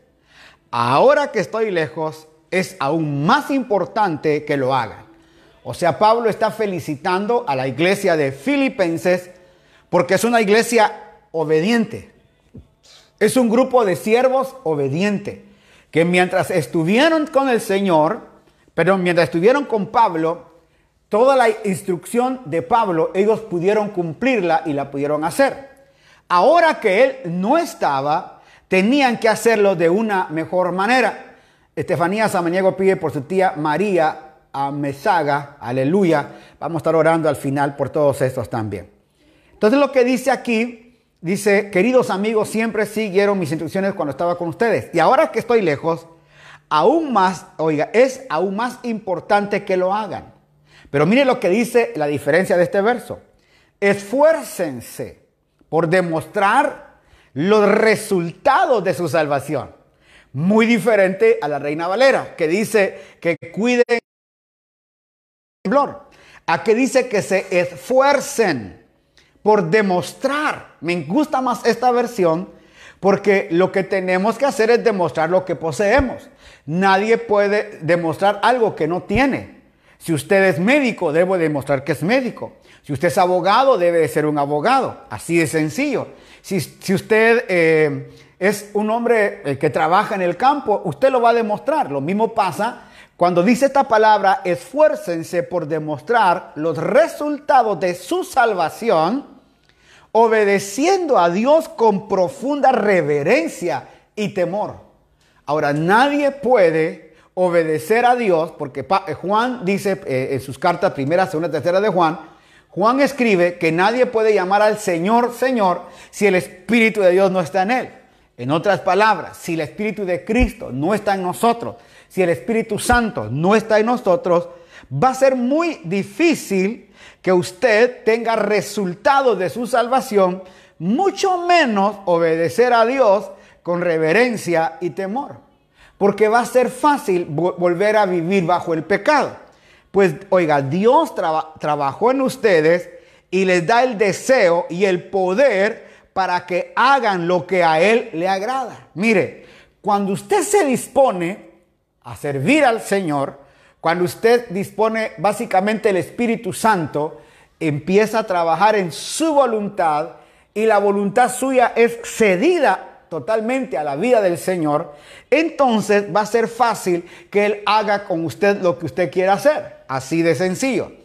Speaker 1: Ahora que estoy lejos, es aún más importante que lo hagan. O sea, Pablo está felicitando a la iglesia de Filipenses porque es una iglesia obediente. Es un grupo de siervos obediente que mientras estuvieron con el Señor, pero mientras estuvieron con Pablo, toda la instrucción de Pablo, ellos pudieron cumplirla y la pudieron hacer. Ahora que él no estaba, tenían que hacerlo de una mejor manera. Estefanía Samaniego pide por su tía María Amezaga, aleluya. Vamos a estar orando al final por todos estos también. Entonces lo que dice aquí, dice, queridos amigos, siempre siguieron mis instrucciones cuando estaba con ustedes. Y ahora que estoy lejos, aún más, oiga, es aún más importante que lo hagan. Pero mire lo que dice la diferencia de este verso. Esfuércense por demostrar los resultados de su salvación. Muy diferente a la Reina Valera, que dice que cuiden el temblor. A que dice que se esfuercen por demostrar. Me gusta más esta versión porque lo que tenemos que hacer es demostrar lo que poseemos. Nadie puede demostrar algo que no tiene. Si usted es médico, debe demostrar que es médico. Si usted es abogado, debe de ser un abogado. Así de sencillo. Si, usted eh, es un hombre eh, que trabaja en el campo, usted lo va a demostrar. Lo mismo pasa cuando dice esta palabra, esfuércense por demostrar los resultados de su salvación, obedeciendo a Dios con profunda reverencia y temor. Ahora, nadie puede obedecer a Dios, porque eh, Juan dice en sus cartas primera, segunda, tercera de Juan, Juan escribe que nadie puede llamar al Señor Señor si el Espíritu de Dios no está en él. En otras palabras, si el Espíritu de Cristo no está en nosotros, si el Espíritu Santo no está en nosotros, va a ser muy difícil que usted tenga resultados de su salvación, mucho menos obedecer a Dios con reverencia y temor. Porque va a ser fácil volver a vivir bajo el pecado. Pues oiga, Dios trabajó en ustedes y les da el deseo y el poder para que hagan lo que a Él le agrada. Mire, cuando usted se dispone a servir al Señor, cuando usted dispone básicamente el Espíritu Santo, empieza a trabajar en su voluntad y la voluntad suya es cedida totalmente a la vida del Señor, entonces va a ser fácil que Él haga con usted lo que usted quiera hacer. Así de sencillo.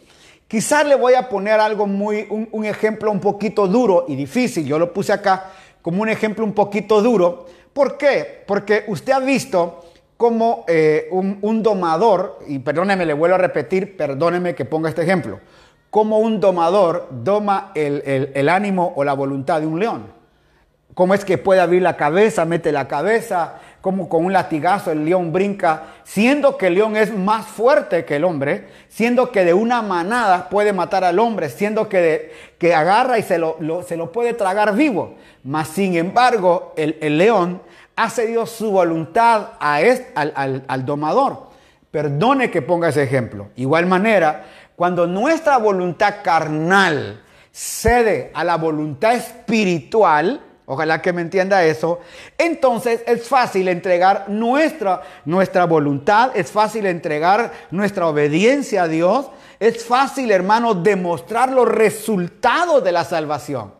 Speaker 1: Quizás le voy a poner algo muy, un, ejemplo un poquito duro y difícil. Yo lo puse acá como un ejemplo un poquito duro. ¿Por qué? Porque usted ha visto como eh, un, domador, y perdóneme, le vuelvo a repetir, perdóneme que ponga este ejemplo, como un domador doma el ánimo o la voluntad de un león cómo es que puede abrir la cabeza, mete la cabeza, como con un latigazo el león brinca, siendo que el león es más fuerte que el hombre, siendo que de una manada puede matar al hombre, siendo que, que agarra y se lo, se lo, puede tragar vivo. Mas sin embargo, el, león ha cedido su voluntad a al, al domador. Perdone que ponga ese ejemplo. Igual manera, cuando nuestra voluntad carnal cede a la voluntad espiritual, Ojalá que me entienda eso. Entonces es fácil entregar nuestra, nuestra voluntad, es fácil entregar nuestra obediencia a Dios, es fácil, hermano, demostrar los resultados de la salvación.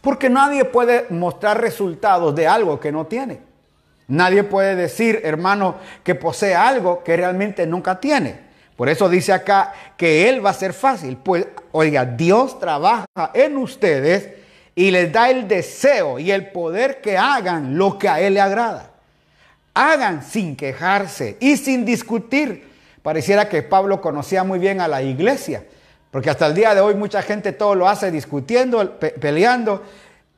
Speaker 1: Porque nadie puede mostrar resultados de algo que no tiene. Nadie puede decir, hermano, que posee algo que realmente nunca tiene. Por eso dice acá que Él va a ser fácil. Pues, oiga, Dios trabaja en ustedes y les da el deseo y el poder que hagan lo que a Él le agrada. Hagan sin quejarse y sin discutir. Pareciera que Pablo conocía muy bien a la iglesia, porque hasta el día de hoy mucha gente todo lo hace discutiendo, peleando.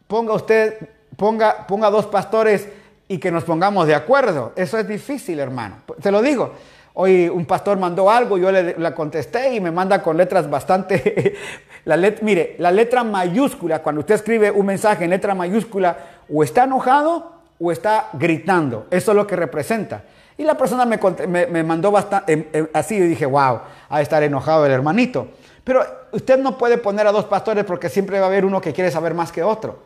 Speaker 1: Ponga usted, ponga, ponga dos pastores y que nos pongamos de acuerdo. Eso es difícil, hermano. Te lo digo. Hoy un pastor mandó algo, yo le, contesté y me manda con letras bastante... la mire, la letra mayúscula, cuando usted escribe un mensaje en letra mayúscula, o está enojado o está gritando. Eso es lo que representa. Y la persona me, mandó bastante, em, em, así y dije, wow, a estar enojado el hermanito. Pero usted no puede poner a dos pastores porque siempre va a haber uno que quiere saber más que otro.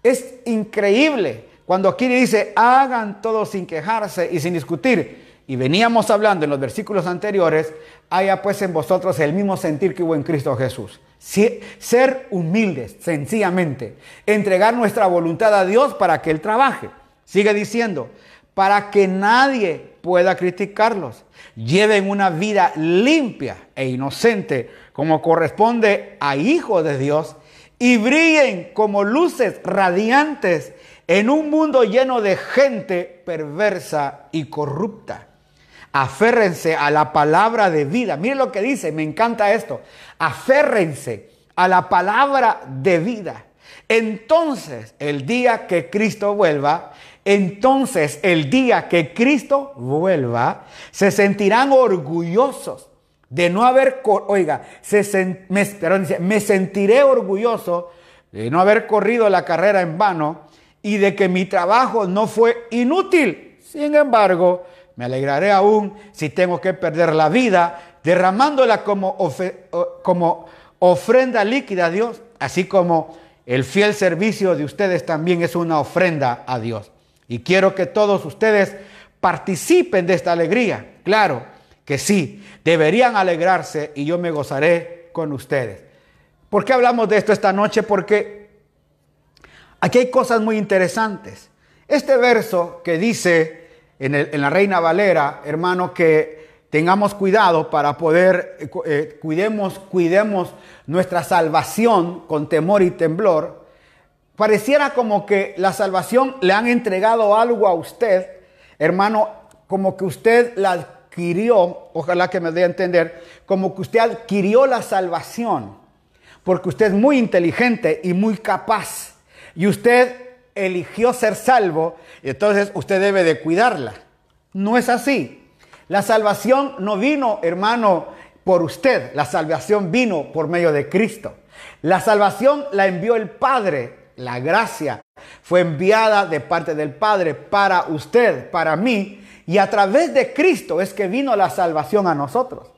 Speaker 1: Es increíble cuando aquí dice, hagan todo sin quejarse y sin discutir. Y veníamos hablando en los versículos anteriores, haya pues en vosotros el mismo sentir que hubo en Cristo Jesús. Ser humildes, sencillamente. Entregar nuestra voluntad a Dios para que Él trabaje. Sigue diciendo, para que nadie pueda criticarlos. Lleven una vida limpia e inocente como corresponde a hijos de Dios y brillen como luces radiantes en un mundo lleno de gente perversa y corrupta. Aférrense a la palabra de vida. Miren lo que dice, me encanta esto. Aférrense a la palabra de vida. Entonces, el día que Cristo vuelva, entonces el día que Cristo vuelva, se sentirán orgullosos de no haber, oiga, se, me, me sentiré orgulloso de no haber corrido la carrera en vano y de que mi trabajo no fue inútil. Sin embargo, me alegraré aún si tengo que perder la vida derramándola como, ofrenda líquida a Dios, así como el fiel servicio de ustedes también es una ofrenda a Dios. Y quiero que todos ustedes participen de esta alegría. Claro que sí, deberían alegrarse y yo me gozaré con ustedes. ¿Por qué hablamos de esto esta noche? Porque Aquí hay cosas muy interesantes. Este verso que dice en, la Reina Valera, hermano, que tengamos cuidado para poder, eh, eh, cuidemos, cuidemos nuestra salvación con temor y temblor, pareciera como que la salvación le han entregado algo a usted, hermano, como que usted la adquirió, ojalá que me dé a entender, como que usted adquirió la salvación, porque usted es muy inteligente y muy capaz y usted eligió ser salvo, y entonces usted debe de cuidarla. No es así. La salvación no vino, hermano, por usted. La salvación vino por medio de Cristo. La salvación la envió el Padre. La gracia fue enviada de parte del Padre para usted, para mí. Y a través de Cristo es que vino la salvación a nosotros.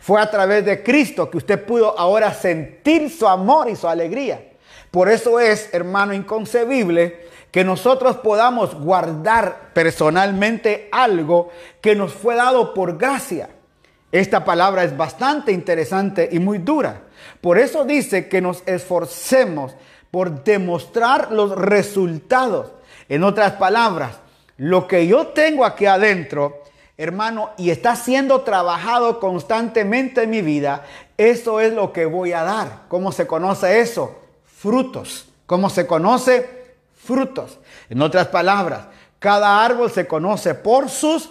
Speaker 1: Fue a través de Cristo que usted pudo ahora sentir su amor y su alegría. Por eso es, hermano, inconcebible que nosotros podamos guardar personalmente algo que nos fue dado por gracia. Esta palabra es bastante interesante y muy dura. Por eso dice que nos esforcemos por demostrar los resultados. En otras palabras, lo que yo tengo aquí adentro, hermano, y está siendo trabajado constantemente en mi vida, eso es lo que voy a dar. ¿Cómo se conoce eso? Frutos. ¿Cómo se conoce? Frutos. En otras palabras, cada árbol se conoce por sus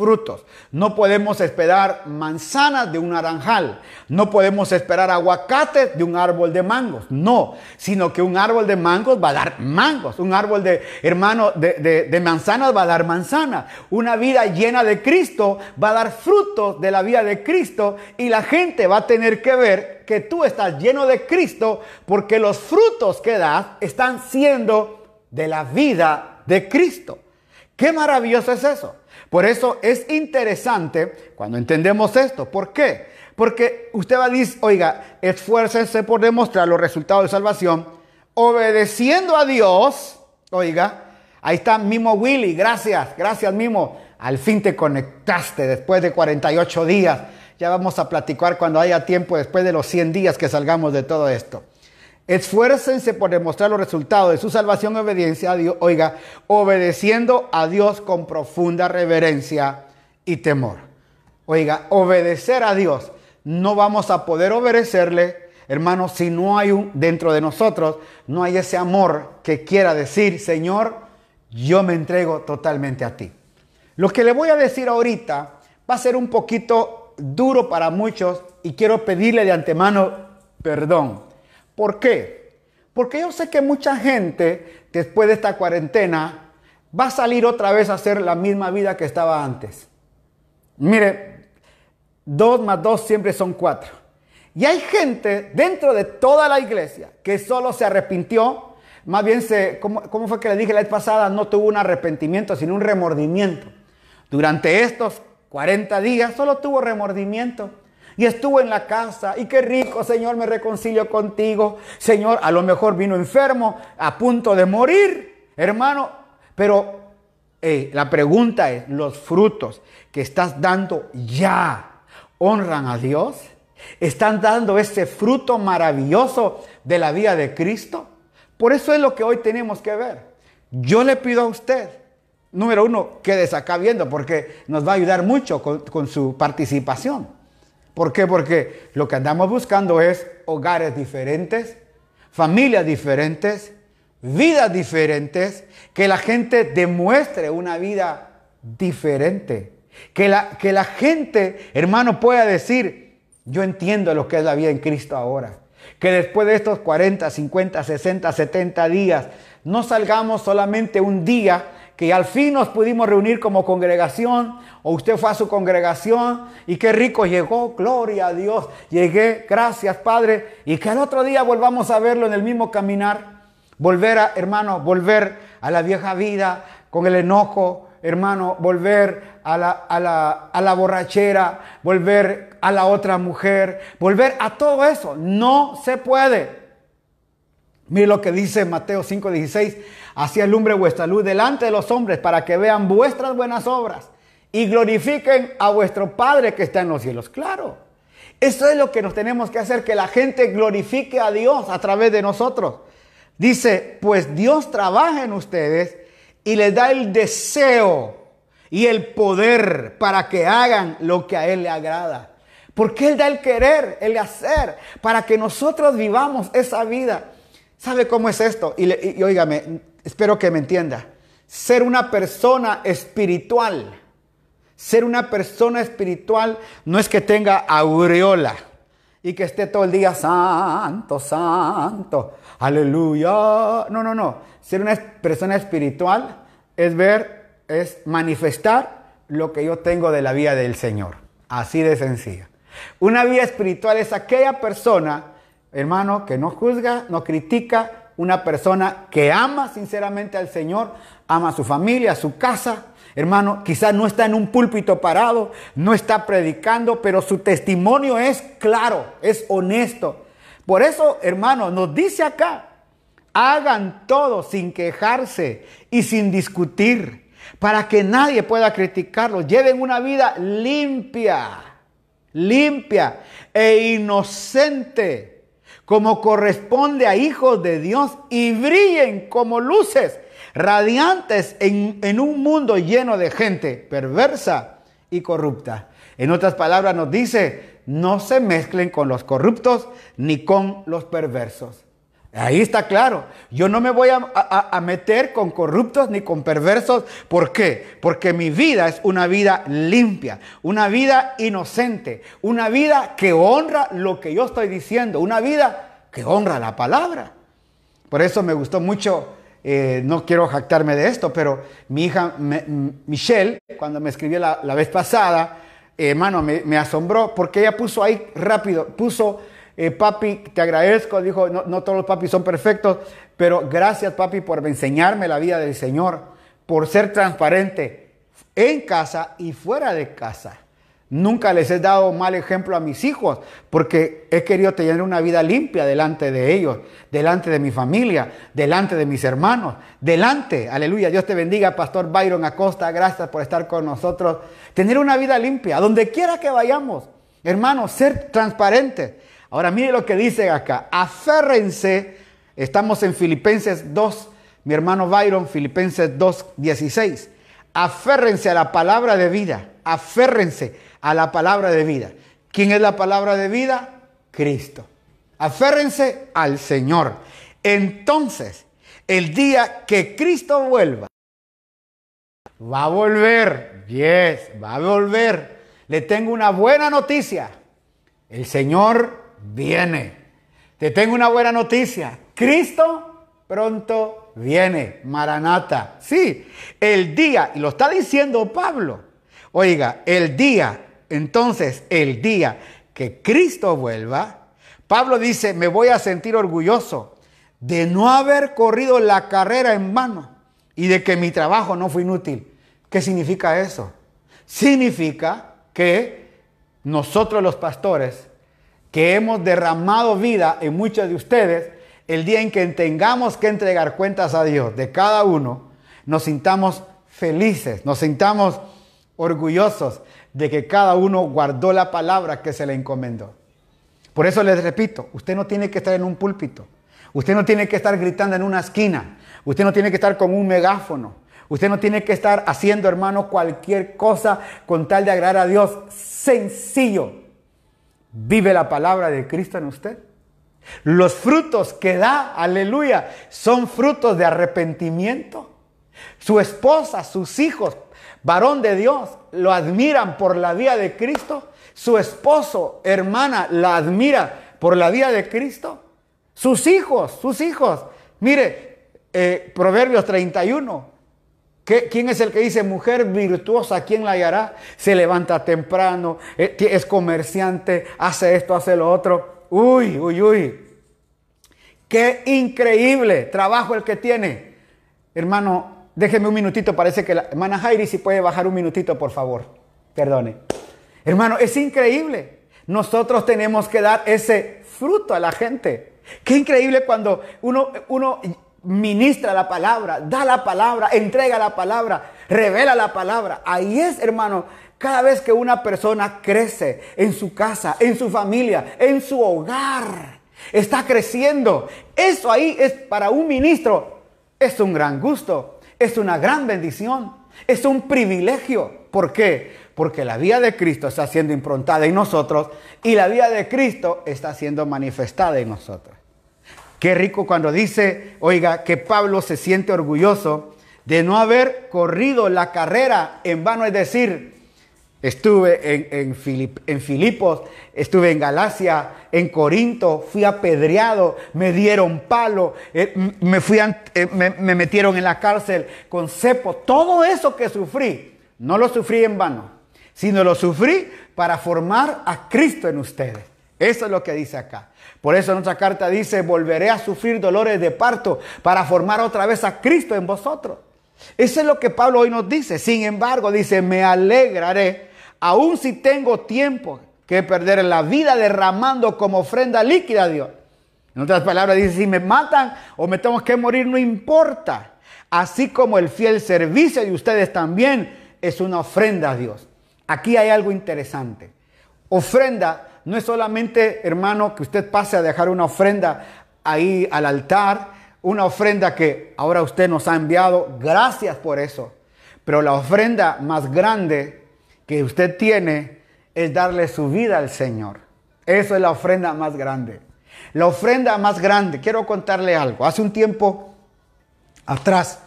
Speaker 1: frutos. No podemos esperar manzanas de un naranjal. No podemos esperar aguacates de un árbol de mangos. No, sino que un árbol de mangos va a dar mangos. Un árbol de, hermano, de, de manzanas va a dar manzana. Una vida llena de Cristo va a dar frutos de la vida de Cristo y la gente va a tener que ver que tú estás lleno de Cristo porque los frutos que das están siendo de la vida de Cristo. Qué maravilloso es eso. Por eso es interesante cuando entendemos esto. ¿Por qué? Porque usted va a decir, oiga, esfuércense por demostrar los resultados de salvación obedeciendo a Dios. Oiga, ahí está Mimo Willy, gracias, gracias Mimo. Al fin te conectaste después de 48 días. Ya vamos a platicar cuando haya tiempo después de los 100 días que salgamos de todo esto. Esfuércense por demostrar los resultados de su salvación y obediencia a Dios, oiga, obedeciendo a Dios con profunda reverencia y temor. oiga, obedecer a Dios. No vamos a poder obedecerle, hermanos, si no hay un, dentro de nosotros, no hay ese amor que quiera decir, Señor, yo me entrego totalmente a ti. Lo que le voy a decir ahorita va a ser un poquito duro para muchos y quiero pedirle de antemano perdón. ¿Por qué? Porque yo sé que mucha gente después de esta cuarentena va a salir otra vez a hacer la misma vida que estaba antes. Mire, dos más dos siempre son cuatro. Y hay gente dentro de toda la iglesia que solo se arrepintió, más bien se, ¿cómo, cómo fue que le dije la vez pasada? No tuvo un arrepentimiento, sino un remordimiento. Durante estos 40 días solo tuvo remordimiento. Y estuvo en la casa. Y qué rico, Señor, me reconcilio contigo. Señor, a lo mejor vino enfermo, a punto de morir. Hermano, pero la pregunta es, ¿los frutos que estás dando ya honran a Dios? ¿Están dando ese fruto maravilloso de la vida de Cristo? Por eso es lo que hoy tenemos que ver. Yo le pido a usted, número uno, quédese acá viendo porque nos va a ayudar mucho con su participación. ¿Por qué? Porque lo que andamos buscando es hogares diferentes, familias diferentes, vidas diferentes, que la gente demuestre una vida diferente. Que la, que la gente, hermano, pueda decir, yo entiendo lo que es la vida en Cristo ahora. Que después de estos 40, 50, 60, 70 días, no salgamos solamente un día que al fin nos pudimos reunir como congregación, o usted fue a su congregación y qué rico llegó, gloria a Dios, llegué, gracias Padre, y que al otro día volvamos a verlo en el mismo caminar, volver a, hermano, volver a la vieja vida con el enojo, hermano, volver a la, a la, a la borrachera, volver a la otra mujer, volver a todo eso, no se puede. Mire lo que dice Mateo 5:16, así alumbre vuestra luz delante de los hombres para que vean vuestras buenas obras y glorifiquen a vuestro Padre que está en los cielos. Claro, eso es lo que nos tenemos que hacer, que la gente glorifique a Dios a través de nosotros. Dice, pues Dios trabaja en ustedes y les da el deseo y el poder para que hagan lo que a Él le agrada. Porque Él da el querer, el hacer, para que nosotros vivamos esa vida. ¿Sabe cómo es esto? Y, y, y óigame, espero que me entienda. Ser una persona espiritual. Ser una persona espiritual no es que tenga aureola y que esté todo el día santo, santo, aleluya. No, no, no. Ser una persona espiritual es ver, es manifestar lo que yo tengo de la vida del Señor. Así de sencilla. Una vida espiritual es aquella persona hermano, que no juzga, no critica, una persona que ama sinceramente al Señor, ama a su familia, a su casa. Hermano, quizás no está en un púlpito parado, no está predicando, pero su testimonio es claro, es honesto. Por eso, hermano, nos dice acá, hagan todo sin quejarse y sin discutir, para que nadie pueda criticarlos. Lleven una vida limpia, limpia e inocente como corresponde a hijos de Dios y brillen como luces radiantes en, en, un mundo lleno de gente perversa y corrupta. En otras palabras nos dice, no se mezclen con los corruptos ni con los perversos. Ahí está claro. Yo no me voy a, meter con corruptos ni con perversos. ¿Por qué? Porque mi vida es una vida limpia, una vida inocente, una vida que honra lo que yo estoy diciendo, una vida que honra la palabra. Por eso me gustó mucho, eh, no quiero jactarme de esto, pero mi hija Michelle, cuando me escribió la, vez pasada, eh, hermano, me, me asombró porque ella puso ahí rápido, puso eh, papi, te agradezco, dijo, no, no, todos los papis son perfectos, pero gracias papi por enseñarme la vida del Señor, por ser transparente en casa y fuera de casa. Nunca les he dado mal ejemplo a mis hijos porque he querido tener una vida limpia delante de ellos, delante de mi familia, delante de mis hermanos, delante, aleluya, Dios te bendiga, Pastor Byron Acosta, gracias por estar con nosotros. Tener una vida limpia, donde quiera que vayamos, hermanos, ser transparentes. Ahora mire lo que dice acá. Aférrense. Estamos en Filipenses 2, mi hermano Byron, Filipenses 2, 16. Aférrense a la palabra de vida aférrense a la palabra de vida. ¿Quién es la palabra de vida? Cristo. Aférrense al Señor. Entonces, el día que Cristo vuelva, va a volver. Yes, va a volver. Le tengo una buena noticia. El Señor viene. Te tengo una buena noticia. Cristo pronto viene. Maranata. Sí, el día, y lo está diciendo Pablo. Oiga, el día, entonces el día que Cristo vuelva, Pablo dice, me voy a sentir orgulloso de no haber corrido la carrera en vano y de que mi trabajo no fue inútil. ¿Qué significa eso? Significa que nosotros los pastores, que hemos derramado vida en muchos de ustedes, el día en que tengamos que entregar cuentas a Dios de cada uno, nos sintamos felices, nos sintamos orgullosos de que cada uno guardó la palabra que se le encomendó. Por eso les repito, usted no tiene que estar en un púlpito, usted no tiene que estar gritando en una esquina, usted no tiene que estar con un megáfono, usted no tiene que estar haciendo, hermano, cualquier cosa con tal de agradar a Dios. Sencillo. ¿Vive la palabra de Cristo en usted? Los frutos que da, aleluya, son frutos de arrepentimiento. Su esposa, sus hijos, varón de Dios, lo admiran por la vida de Cristo. Su esposo, hermana, la admira por la vida de Cristo. Sus hijos, sus hijos. Mire, eh, Proverbios 31. ¿Quién es el que dice, mujer virtuosa, quién la hallará? Se levanta temprano, eh, es comerciante, hace esto, hace lo otro. Uy, uy, uy. Qué increíble trabajo el que tiene. Hermano, déjeme un minutito, parece que la hermana Jairi si puede bajar un minutito, por favor. Perdone. Hermano, es increíble. Nosotros tenemos que dar ese fruto a la gente. Qué increíble cuando uno, uno ministra la palabra, da la palabra, entrega la palabra, revela la palabra. Ahí es, hermano, cada vez que una persona crece en su casa, en su familia, en su hogar, está creciendo. Eso ahí es para un ministro, es un gran gusto, es una gran bendición, es un privilegio. ¿Por qué? Porque la vida de Cristo está siendo improntada en nosotros y la vida de Cristo está siendo manifestada en nosotros. Qué rico cuando dice, oiga, que Pablo se siente orgulloso de no haber corrido la carrera en vano, es decir, estuve en, en, Filipos, estuve en Galacia, en Corinto, fui apedreado, me dieron palo, eh, me, eh, me, me metieron en la cárcel con cepo, todo eso que sufrí, no lo sufrí en vano, sino lo sufrí para formar a Cristo en ustedes. Eso es lo que dice acá. Por eso nuestra carta dice, volveré a sufrir dolores de parto para formar otra vez a Cristo en vosotros. Eso es lo que Pablo hoy nos dice. Sin embargo, dice, me alegraré, aun si tengo tiempo que perder la vida derramando como ofrenda líquida a Dios. En otras palabras, dice, si me matan o me tengo que morir, no importa. Así como el fiel servicio de ustedes también es una ofrenda a Dios. Aquí hay algo interesante. Ofrenda no es solamente, hermano, que usted pase a dejar una ofrenda ahí al altar, una ofrenda que ahora usted nos ha enviado, gracias por eso. Pero la ofrenda más grande que usted tiene es darle su vida al Señor. Eso es la ofrenda más grande. La ofrenda más grande, quiero contarle algo. Hace un tiempo atrás,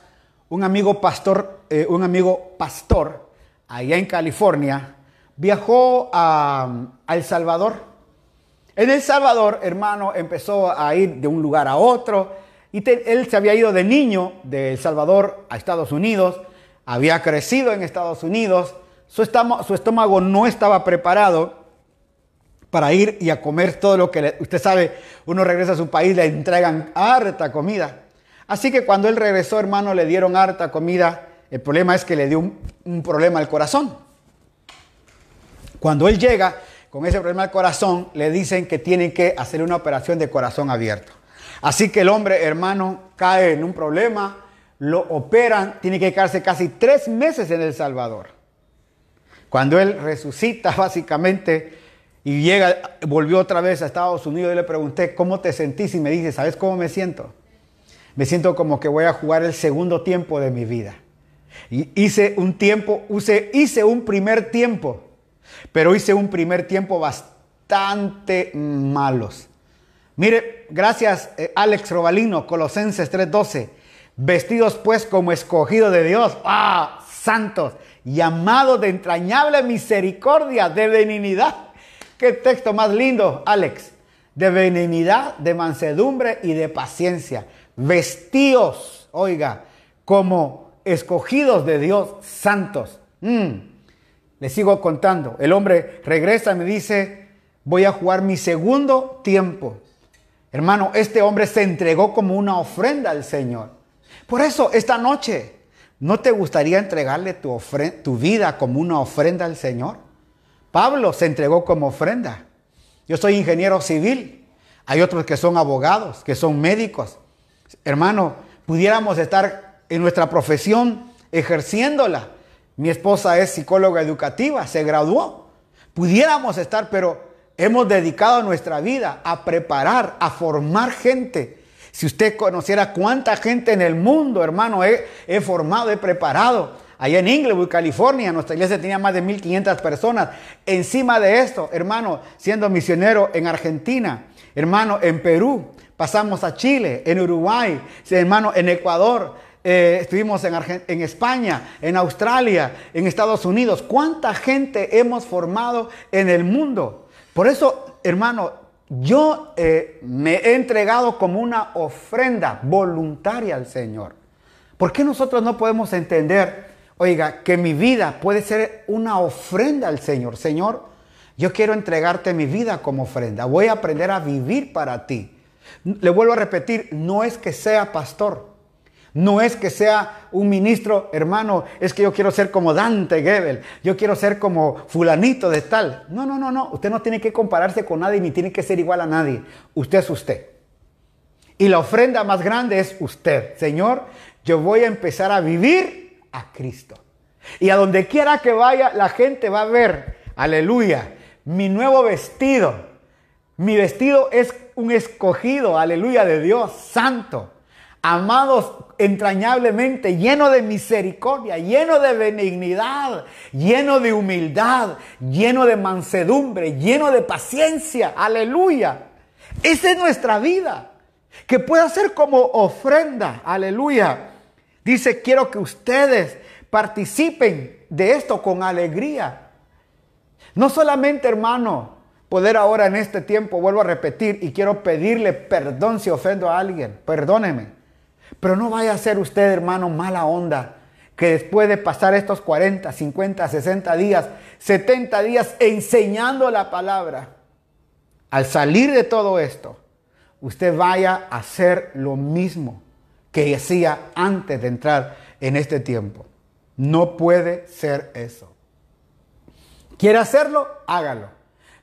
Speaker 1: un amigo pastor, eh, un amigo pastor allá en California, viajó a, El Salvador. En El Salvador, hermano, empezó a ir de un lugar a otro. Y él se había ido de niño de El Salvador a Estados Unidos. Había crecido en Estados Unidos. Su estómago, no estaba preparado para ir y a comer todo lo que usted sabe, uno regresa a su país, le entregan harta comida. Así que cuando él regresó, hermano, le dieron harta comida. El problema es que le dio un problema al corazón. Cuando él llega con ese problema al corazón, le dicen que tienen que hacer una operación de corazón abierto. Así que el hombre, hermano, cae en un problema, lo operan, tiene que quedarse casi tres meses en El Salvador. Cuando él resucita, básicamente, y llega, volvió otra vez a Estados Unidos, y le pregunté, ¿cómo te sentís? Y me dice, ¿sabes cómo me siento? Me siento como que voy a jugar el segundo tiempo de mi vida. Y hice un tiempo, hice, hice un primer tiempo, pero hice un primer tiempo bastante malos. Mire, gracias eh, Alex Robalino, Colosenses 3:12. Vestidos pues como escogidos de Dios, ¡ah! Santos, llamados de entrañable misericordia, de benignidad. Qué texto más lindo, Alex. De benignidad, de mansedumbre y de paciencia. Vestidos, oiga, como escogidos de Dios, santos. Mm. Le sigo contando. El hombre regresa y me dice, voy a jugar mi segundo tiempo. Hermano, este hombre se entregó como una ofrenda al Señor. Por eso, esta noche, ¿no te gustaría entregarle tu, tu vida como una ofrenda al Señor? Pablo se entregó como ofrenda. Yo soy ingeniero civil. Hay otros que son abogados, que son médicos. Hermano, pudiéramos estar en nuestra profesión ejerciéndola. Mi esposa es psicóloga educativa, se graduó. Pudiéramos estar, pero hemos dedicado nuestra vida a preparar, a formar gente. Si usted conociera cuánta gente en el mundo, hermano, he, formado, he preparado. Allá en Inglewood, California, nuestra iglesia tenía más de 1500 personas. Encima de esto, hermano, siendo misionero en Argentina, hermano, en Perú, pasamos a Chile, en Uruguay, hermano, en Ecuador, eh, estuvimos en, España, en Australia, en Estados Unidos. ¿Cuánta gente hemos formado en el mundo? Por eso, hermano, yo eh, me he entregado como una ofrenda voluntaria al Señor. ¿Por qué nosotros no podemos entender, oiga, que mi vida puede ser una ofrenda al Señor? Señor, yo quiero entregarte mi vida como ofrenda. Voy a aprender a vivir para ti. Le vuelvo a repetir, no es que sea pastor. No es que sea un ministro, hermano, es que yo quiero ser como Dante Gebel, yo quiero ser como fulanito de tal. No, no, no, no. Usted no tiene que compararse con nadie ni tiene que ser igual a nadie. Usted es usted. Y la ofrenda más grande es usted. Señor, yo voy a empezar a vivir a Cristo. Y a donde quiera que vaya, la gente va a ver, aleluya, mi nuevo vestido. Mi vestido es un escogido, aleluya, de Dios santo amados entrañablemente, lleno de misericordia, lleno de benignidad, lleno de humildad, lleno de mansedumbre, lleno de paciencia. Aleluya. Esa es nuestra vida. Que pueda ser como ofrenda. Aleluya. Dice, quiero que ustedes participen de esto con alegría. No solamente, hermano, poder ahora en este tiempo, vuelvo a repetir, y quiero pedirle perdón si ofendo a alguien. Perdóneme. Pero no vaya a ser usted, hermano, mala onda, que después de pasar estos 40, 50, 60 días, 70 días enseñando la palabra, al salir de todo esto, usted vaya a hacer lo mismo que hacía antes de entrar en este tiempo. No puede ser eso. ¿Quiere hacerlo? Hágalo.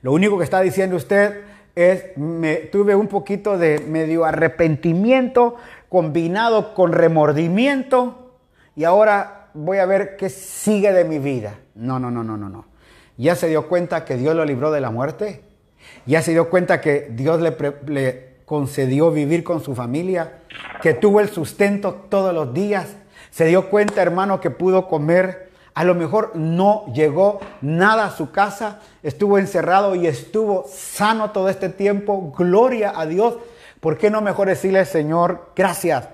Speaker 1: Lo único que está diciendo usted es, me, tuve un poquito de medio arrepentimiento, combinado con remordimiento y ahora voy a ver qué sigue de mi vida. No, no, no, no, no, no. Ya se dio cuenta que Dios lo libró de la muerte. Ya se dio cuenta que Dios le, le concedió vivir con su familia, que tuvo el sustento todos los días. Se dio cuenta, hermano, que pudo comer. A lo mejor no llegó nada a su casa, estuvo encerrado y estuvo sano todo este tiempo. Gloria a Dios. ¿Por qué no mejor decirle, Señor, gracias?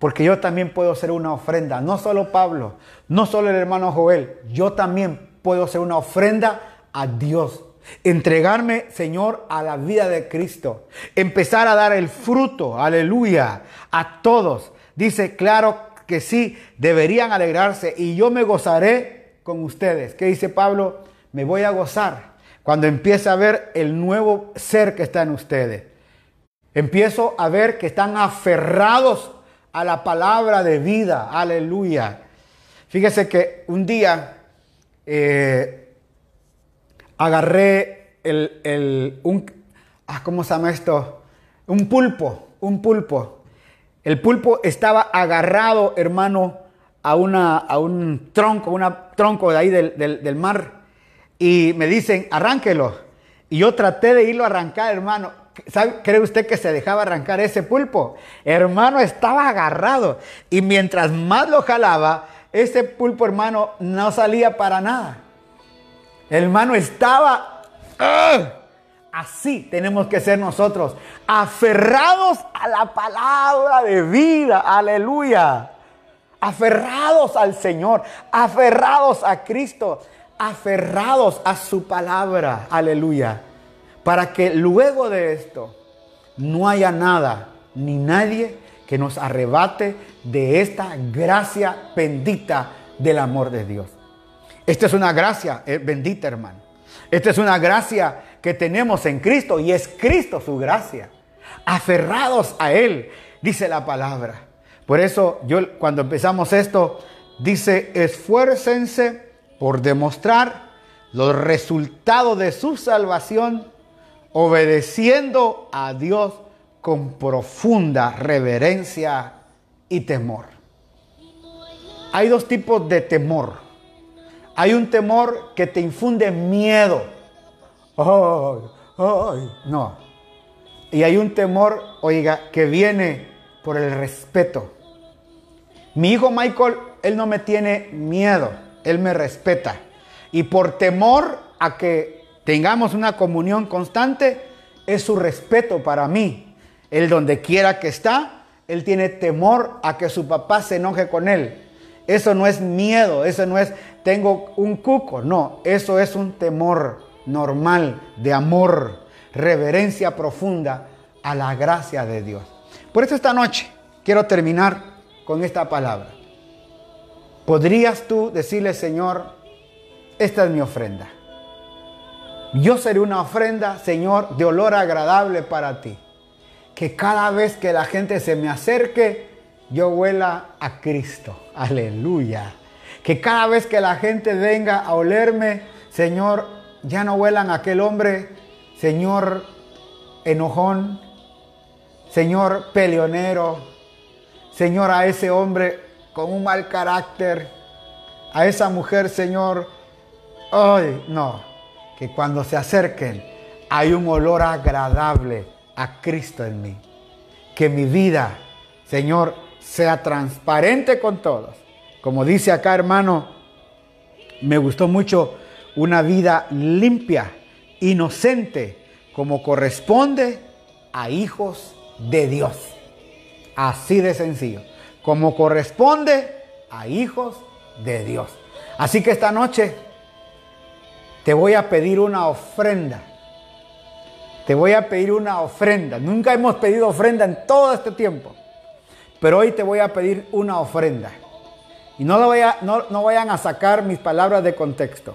Speaker 1: Porque yo también puedo ser una ofrenda. No solo Pablo, no solo el hermano Joel, yo también puedo ser una ofrenda a Dios. Entregarme, Señor, a la vida de Cristo. Empezar a dar el fruto, aleluya, a todos. Dice, claro que sí, deberían alegrarse y yo me gozaré con ustedes. ¿Qué dice Pablo? Me voy a gozar cuando empiece a ver el nuevo ser que está en ustedes. Empiezo a ver que están aferrados a la palabra de vida. Aleluya. Fíjese que un día eh, agarré el, un, ah, ¿cómo se llama esto? Un pulpo, un pulpo. El pulpo estaba agarrado, hermano, a, una, a un tronco, una tronco de ahí del, del mar. Y me dicen, arránquelo. Y yo traté de irlo a arrancar, hermano. ¿Cree usted que se dejaba arrancar ese pulpo? Hermano, estaba agarrado. Y mientras más lo jalaba, ese pulpo, hermano, no salía para nada. Hermano estaba... ¡ah! Así tenemos que ser nosotros, aferrados a la palabra de vida, aleluya. Aferrados al Señor, aferrados a Cristo, aferrados a su palabra, aleluya. Para que luego de esto no haya nada ni nadie que nos arrebate de esta gracia bendita del amor de Dios. Esta es una gracia eh, bendita, hermano. Esta es una gracia que tenemos en Cristo y es Cristo su gracia. Aferrados a Él, dice la palabra. Por eso yo cuando empezamos esto, dice, esfuércense por demostrar los resultados de su salvación, obedeciendo a Dios con profunda reverencia y temor. Hay dos tipos de temor. Hay un temor que te infunde miedo ay, ay, no. Y hay un temor, oiga, que viene por el respeto. Mi hijo Michael, él no me tiene miedo, él me respeta. Y por temor a que tengamos una comunión constante, es su respeto para mí. Él donde quiera que está, él tiene temor a que su papá se enoje con él. Eso no es miedo, eso no es tengo un cuco, no, eso es un temor normal de amor, reverencia profunda a la gracia de Dios. Por eso esta noche quiero terminar con esta palabra. ¿Podrías tú decirle, Señor, esta es mi ofrenda? Yo seré una ofrenda, Señor, de olor agradable para ti. Que cada vez que la gente se me acerque, yo huela a Cristo. Aleluya. Que cada vez que la gente venga a olerme, Señor, ya no huelan a aquel hombre, Señor enojón, Señor peleonero, Señor a ese hombre con un mal carácter, a esa mujer, Señor, ay, no, que cuando se acerquen hay un olor agradable a Cristo en mí. Que mi vida, Señor, sea transparente con todos. Como dice acá, hermano, me gustó mucho una vida limpia, inocente, como corresponde a hijos de Dios. Así de sencillo, como corresponde a hijos de Dios. Así que esta noche te voy a pedir una ofrenda. Te voy a pedir una ofrenda. Nunca hemos pedido ofrenda en todo este tiempo. Pero hoy te voy a pedir una ofrenda. Y no, lo no, no vayan a sacar mis palabras de contexto.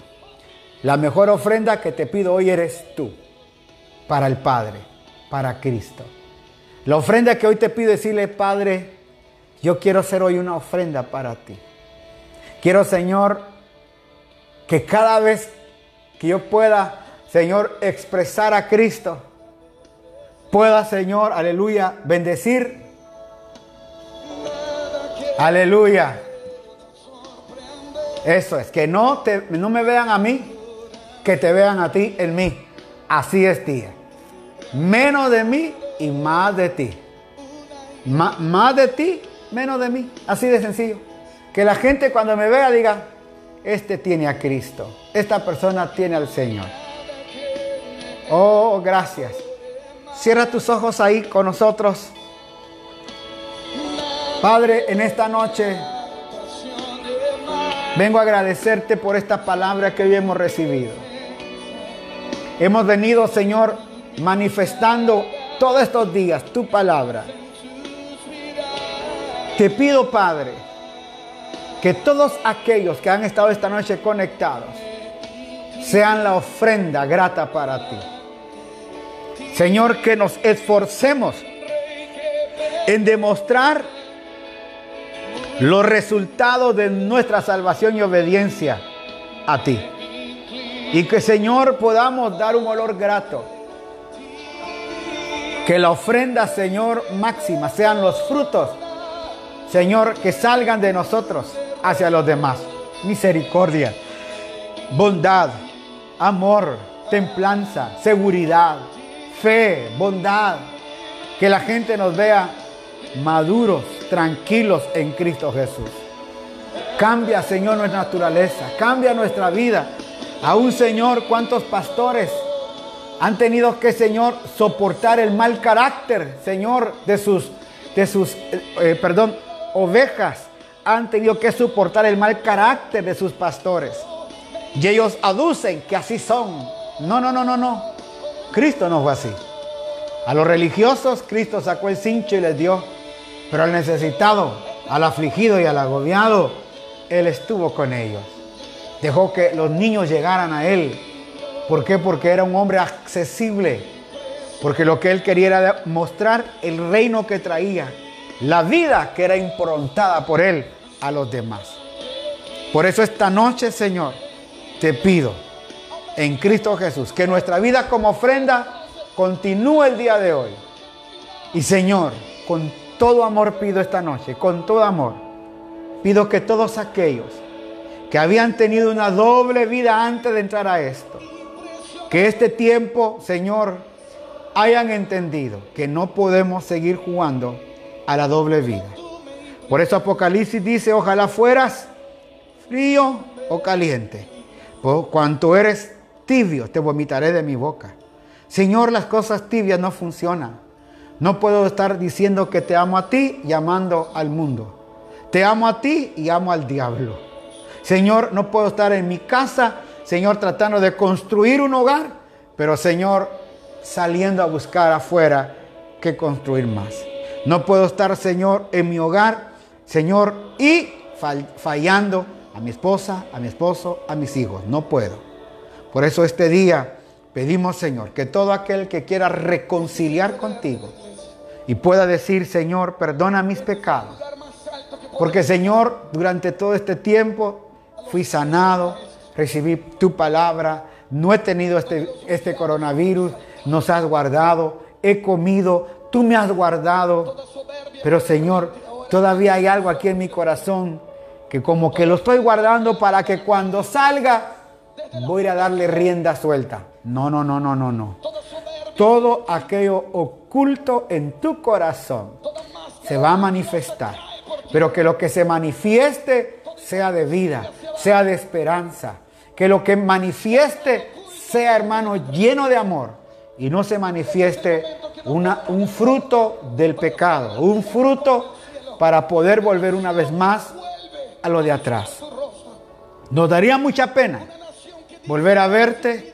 Speaker 1: La mejor ofrenda que te pido hoy eres tú, para el Padre, para Cristo. La ofrenda que hoy te pido es decirle, Padre, yo quiero ser hoy una ofrenda para ti. Quiero, Señor, que cada vez que yo pueda, Señor, expresar a Cristo, pueda, Señor, aleluya, bendecir. Aleluya. Eso es, que no, te, no me vean a mí, que te vean a ti en mí. Así es, tía. Menos de mí y más de ti. más de ti, menos de mí. Así de sencillo. Que la gente cuando me vea diga, este tiene a Cristo. Esta persona tiene al Señor. Oh, gracias. Cierra tus ojos ahí con nosotros. Padre, en esta noche vengo a agradecerte por esta palabra que hoy hemos recibido. Hemos venido, Señor, manifestando todos estos días tu palabra. Te pido, Padre, que todos aquellos que han estado esta noche conectados sean la ofrenda grata para ti. Señor, que nos esforcemos en demostrar los resultados de nuestra salvación y obediencia a ti. Y que Señor podamos dar un olor grato. Que la ofrenda, Señor, máxima sean los frutos, Señor, que salgan de nosotros hacia los demás. Misericordia, bondad, amor, templanza, seguridad, fe, bondad. Que la gente nos vea maduros, tranquilos en Cristo Jesús. Cambia, Señor, nuestra naturaleza. Cambia nuestra vida. Aún, Señor, cuántos pastores han tenido que, Señor, soportar el mal carácter, Señor, de sus, de sus, eh, eh, perdón, ovejas. Han tenido que soportar el mal carácter de sus pastores. Y ellos aducen que así son. No, no, no, no, no. Cristo no fue así. A los religiosos Cristo sacó el cincho y les dio. Pero al necesitado, al afligido y al agobiado, Él estuvo con ellos. Dejó que los niños llegaran a Él. ¿Por qué? Porque era un hombre accesible. Porque lo que Él quería era mostrar el reino que traía. La vida que era improntada por Él a los demás. Por eso esta noche, Señor, te pido en Cristo Jesús que nuestra vida como ofrenda continúe el día de hoy. Y Señor, con todo amor pido esta noche, con todo amor, pido que todos aquellos que habían tenido una doble vida antes de entrar a esto, que este tiempo, Señor, hayan entendido que no podemos seguir jugando a la doble vida. Por eso Apocalipsis dice, ojalá fueras frío o caliente. Por cuanto eres tibio, te vomitaré de mi boca. Señor, las cosas tibias no funcionan. No puedo estar diciendo que te amo a ti y amando al mundo. Te amo a ti y amo al diablo. Señor, no puedo estar en mi casa, Señor, tratando de construir un hogar, pero Señor, saliendo a buscar afuera que construir más. No puedo estar, Señor, en mi hogar, Señor, y fallando a mi esposa, a mi esposo, a mis hijos. No puedo. Por eso este día pedimos, Señor, que todo aquel que quiera reconciliar contigo y pueda decir, Señor, perdona mis pecados. Porque, Señor, durante todo este tiempo fui sanado, recibí tu palabra, no he tenido este, este coronavirus, nos has guardado, he comido, tú me has guardado. Pero, Señor, todavía hay algo aquí en mi corazón que como que lo estoy guardando para que cuando salga voy a darle rienda suelta. No, no, no, no, no, no. Todo aquello oculto en tu corazón se va a manifestar. Pero que lo que se manifieste sea de vida, sea de esperanza. Que lo que manifieste sea, hermano, lleno de amor. Y no se manifieste una, un fruto del pecado, un fruto para poder volver una vez más a lo de atrás. Nos daría mucha pena volver a verte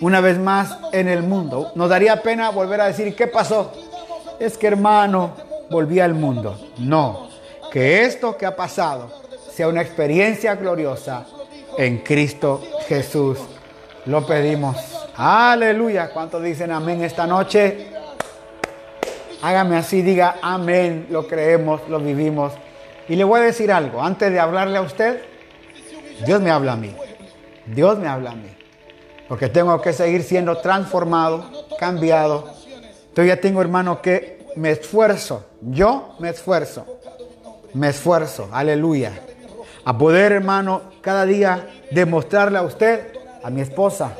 Speaker 1: una vez más en el mundo. Nos daría pena volver a decir, ¿qué pasó? Es que hermano, volví al mundo. No, que esto que ha pasado sea una experiencia gloriosa en Cristo Jesús. Lo pedimos. Aleluya. ¿Cuántos dicen amén esta noche? Hágame así, diga amén. Lo creemos, lo vivimos. Y le voy a decir algo, antes de hablarle a usted, Dios me habla a mí. Dios me habla a mí. Porque tengo que seguir siendo transformado, cambiado. Entonces ya tengo, hermano, que me esfuerzo. Yo me esfuerzo. Me esfuerzo. Aleluya. A poder, hermano, cada día demostrarle a usted, a mi esposa,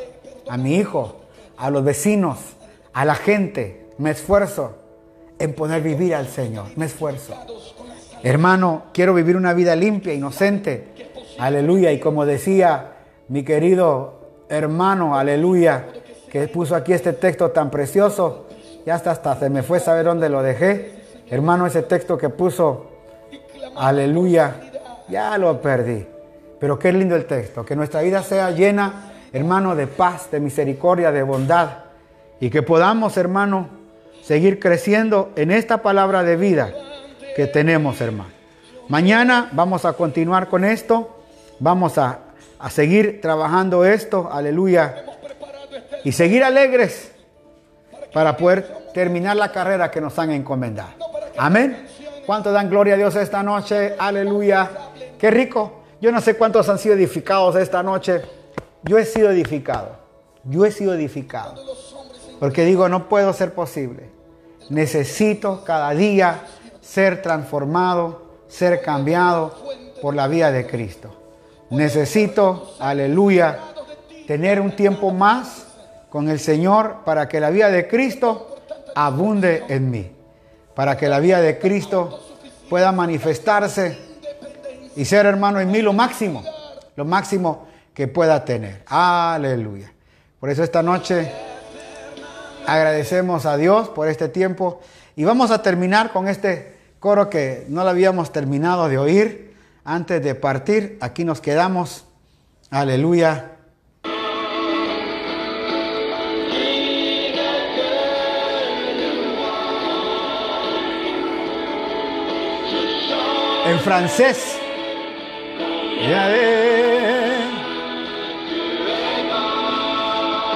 Speaker 1: a mi hijo, a los vecinos, a la gente. Me esfuerzo en poder vivir al Señor. Me esfuerzo. Hermano, quiero vivir una vida limpia, inocente. Aleluya. Y como decía mi querido hermano, aleluya, que puso aquí este texto tan precioso, ya hasta, hasta se me fue saber dónde lo dejé. Hermano, ese texto que puso, aleluya, ya lo perdí. Pero qué lindo el texto, que nuestra vida sea llena, hermano, de paz, de misericordia, de bondad. Y que podamos, hermano, seguir creciendo en esta palabra de vida que tenemos, hermano. Mañana vamos a continuar con esto. Vamos a, a seguir trabajando esto. Aleluya. Y seguir alegres para poder terminar la carrera que nos han encomendado. Amén. ¿Cuántos dan gloria a Dios esta noche? Aleluya. Qué rico. Yo no sé cuántos han sido edificados esta noche. Yo he sido edificado. Yo he sido edificado. Porque digo, no puedo ser posible. Necesito cada día ser transformado, ser cambiado por la vida de Cristo. Necesito, aleluya, tener un tiempo más con el Señor para que la vida de Cristo abunde en mí. Para que la vida de Cristo pueda manifestarse Y ser hermano en mí lo máximo, lo máximo que pueda tener. Aleluya. Por eso esta noche agradecemos a Dios por este tiempo y vamos a terminar con este coro que no lo habíamos terminado de oír antes de partir. Aquí nos quedamos. Aleluya. En francés.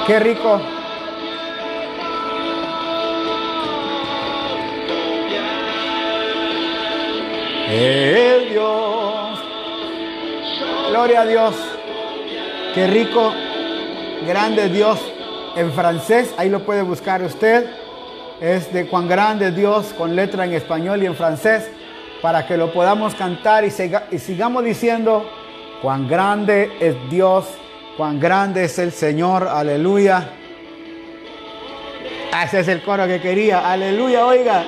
Speaker 1: Qué rico. El Dios. Gloria a Dios. Qué rico. Grande Dios. En francés, ahí lo puede buscar usted. Es de cuán grande Dios con letra en español y en francés para que lo podamos cantar y, y sigamos diciendo cuán grande es Dios, cuán grande es el Señor, aleluya. Ese es el coro que quería, aleluya, oiga.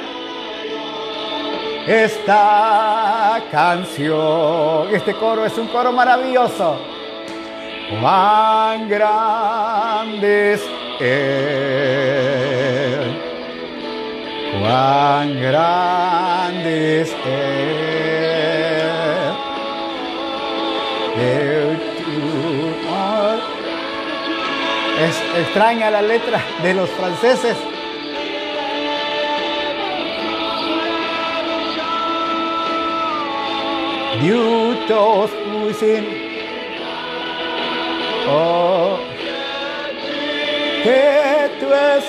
Speaker 1: Esta canción, este coro es un coro maravilloso. Cuán grande es Él cuán grande es Él. Tu amor. Es extraña la letra de los franceses. Oh, que tú es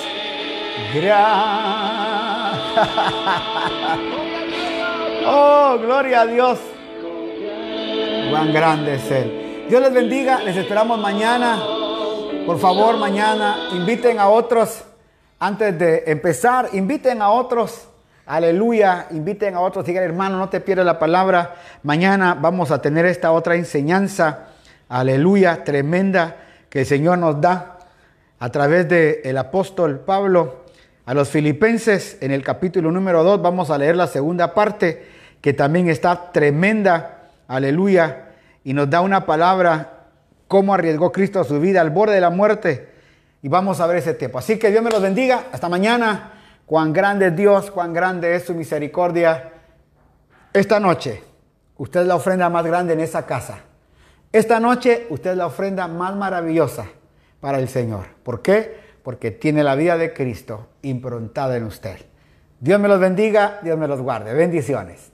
Speaker 1: gran. oh, gloria a Dios. Cuán grande es Él. Dios les bendiga. Les esperamos mañana. Por favor, mañana inviten a otros. Antes de empezar, inviten a otros. Aleluya. Inviten a otros. Digan, hermano, no te pierdas la palabra. Mañana vamos a tener esta otra enseñanza. Aleluya. Tremenda que el Señor nos da a través del apóstol Pablo a los filipenses en el capítulo número 2. Vamos a leer la segunda parte que también está tremenda, aleluya, y nos da una palabra, cómo arriesgó Cristo su vida al borde de la muerte. Y vamos a ver ese tiempo. Así que Dios me los bendiga. Hasta mañana. Cuán grande es Dios, cuán grande es su misericordia. Esta noche, usted es la ofrenda más grande en esa casa. Esta noche, usted es la ofrenda más maravillosa para el Señor. ¿Por qué? porque tiene la vida de Cristo improntada en usted. Dios me los bendiga, Dios me los guarde. Bendiciones.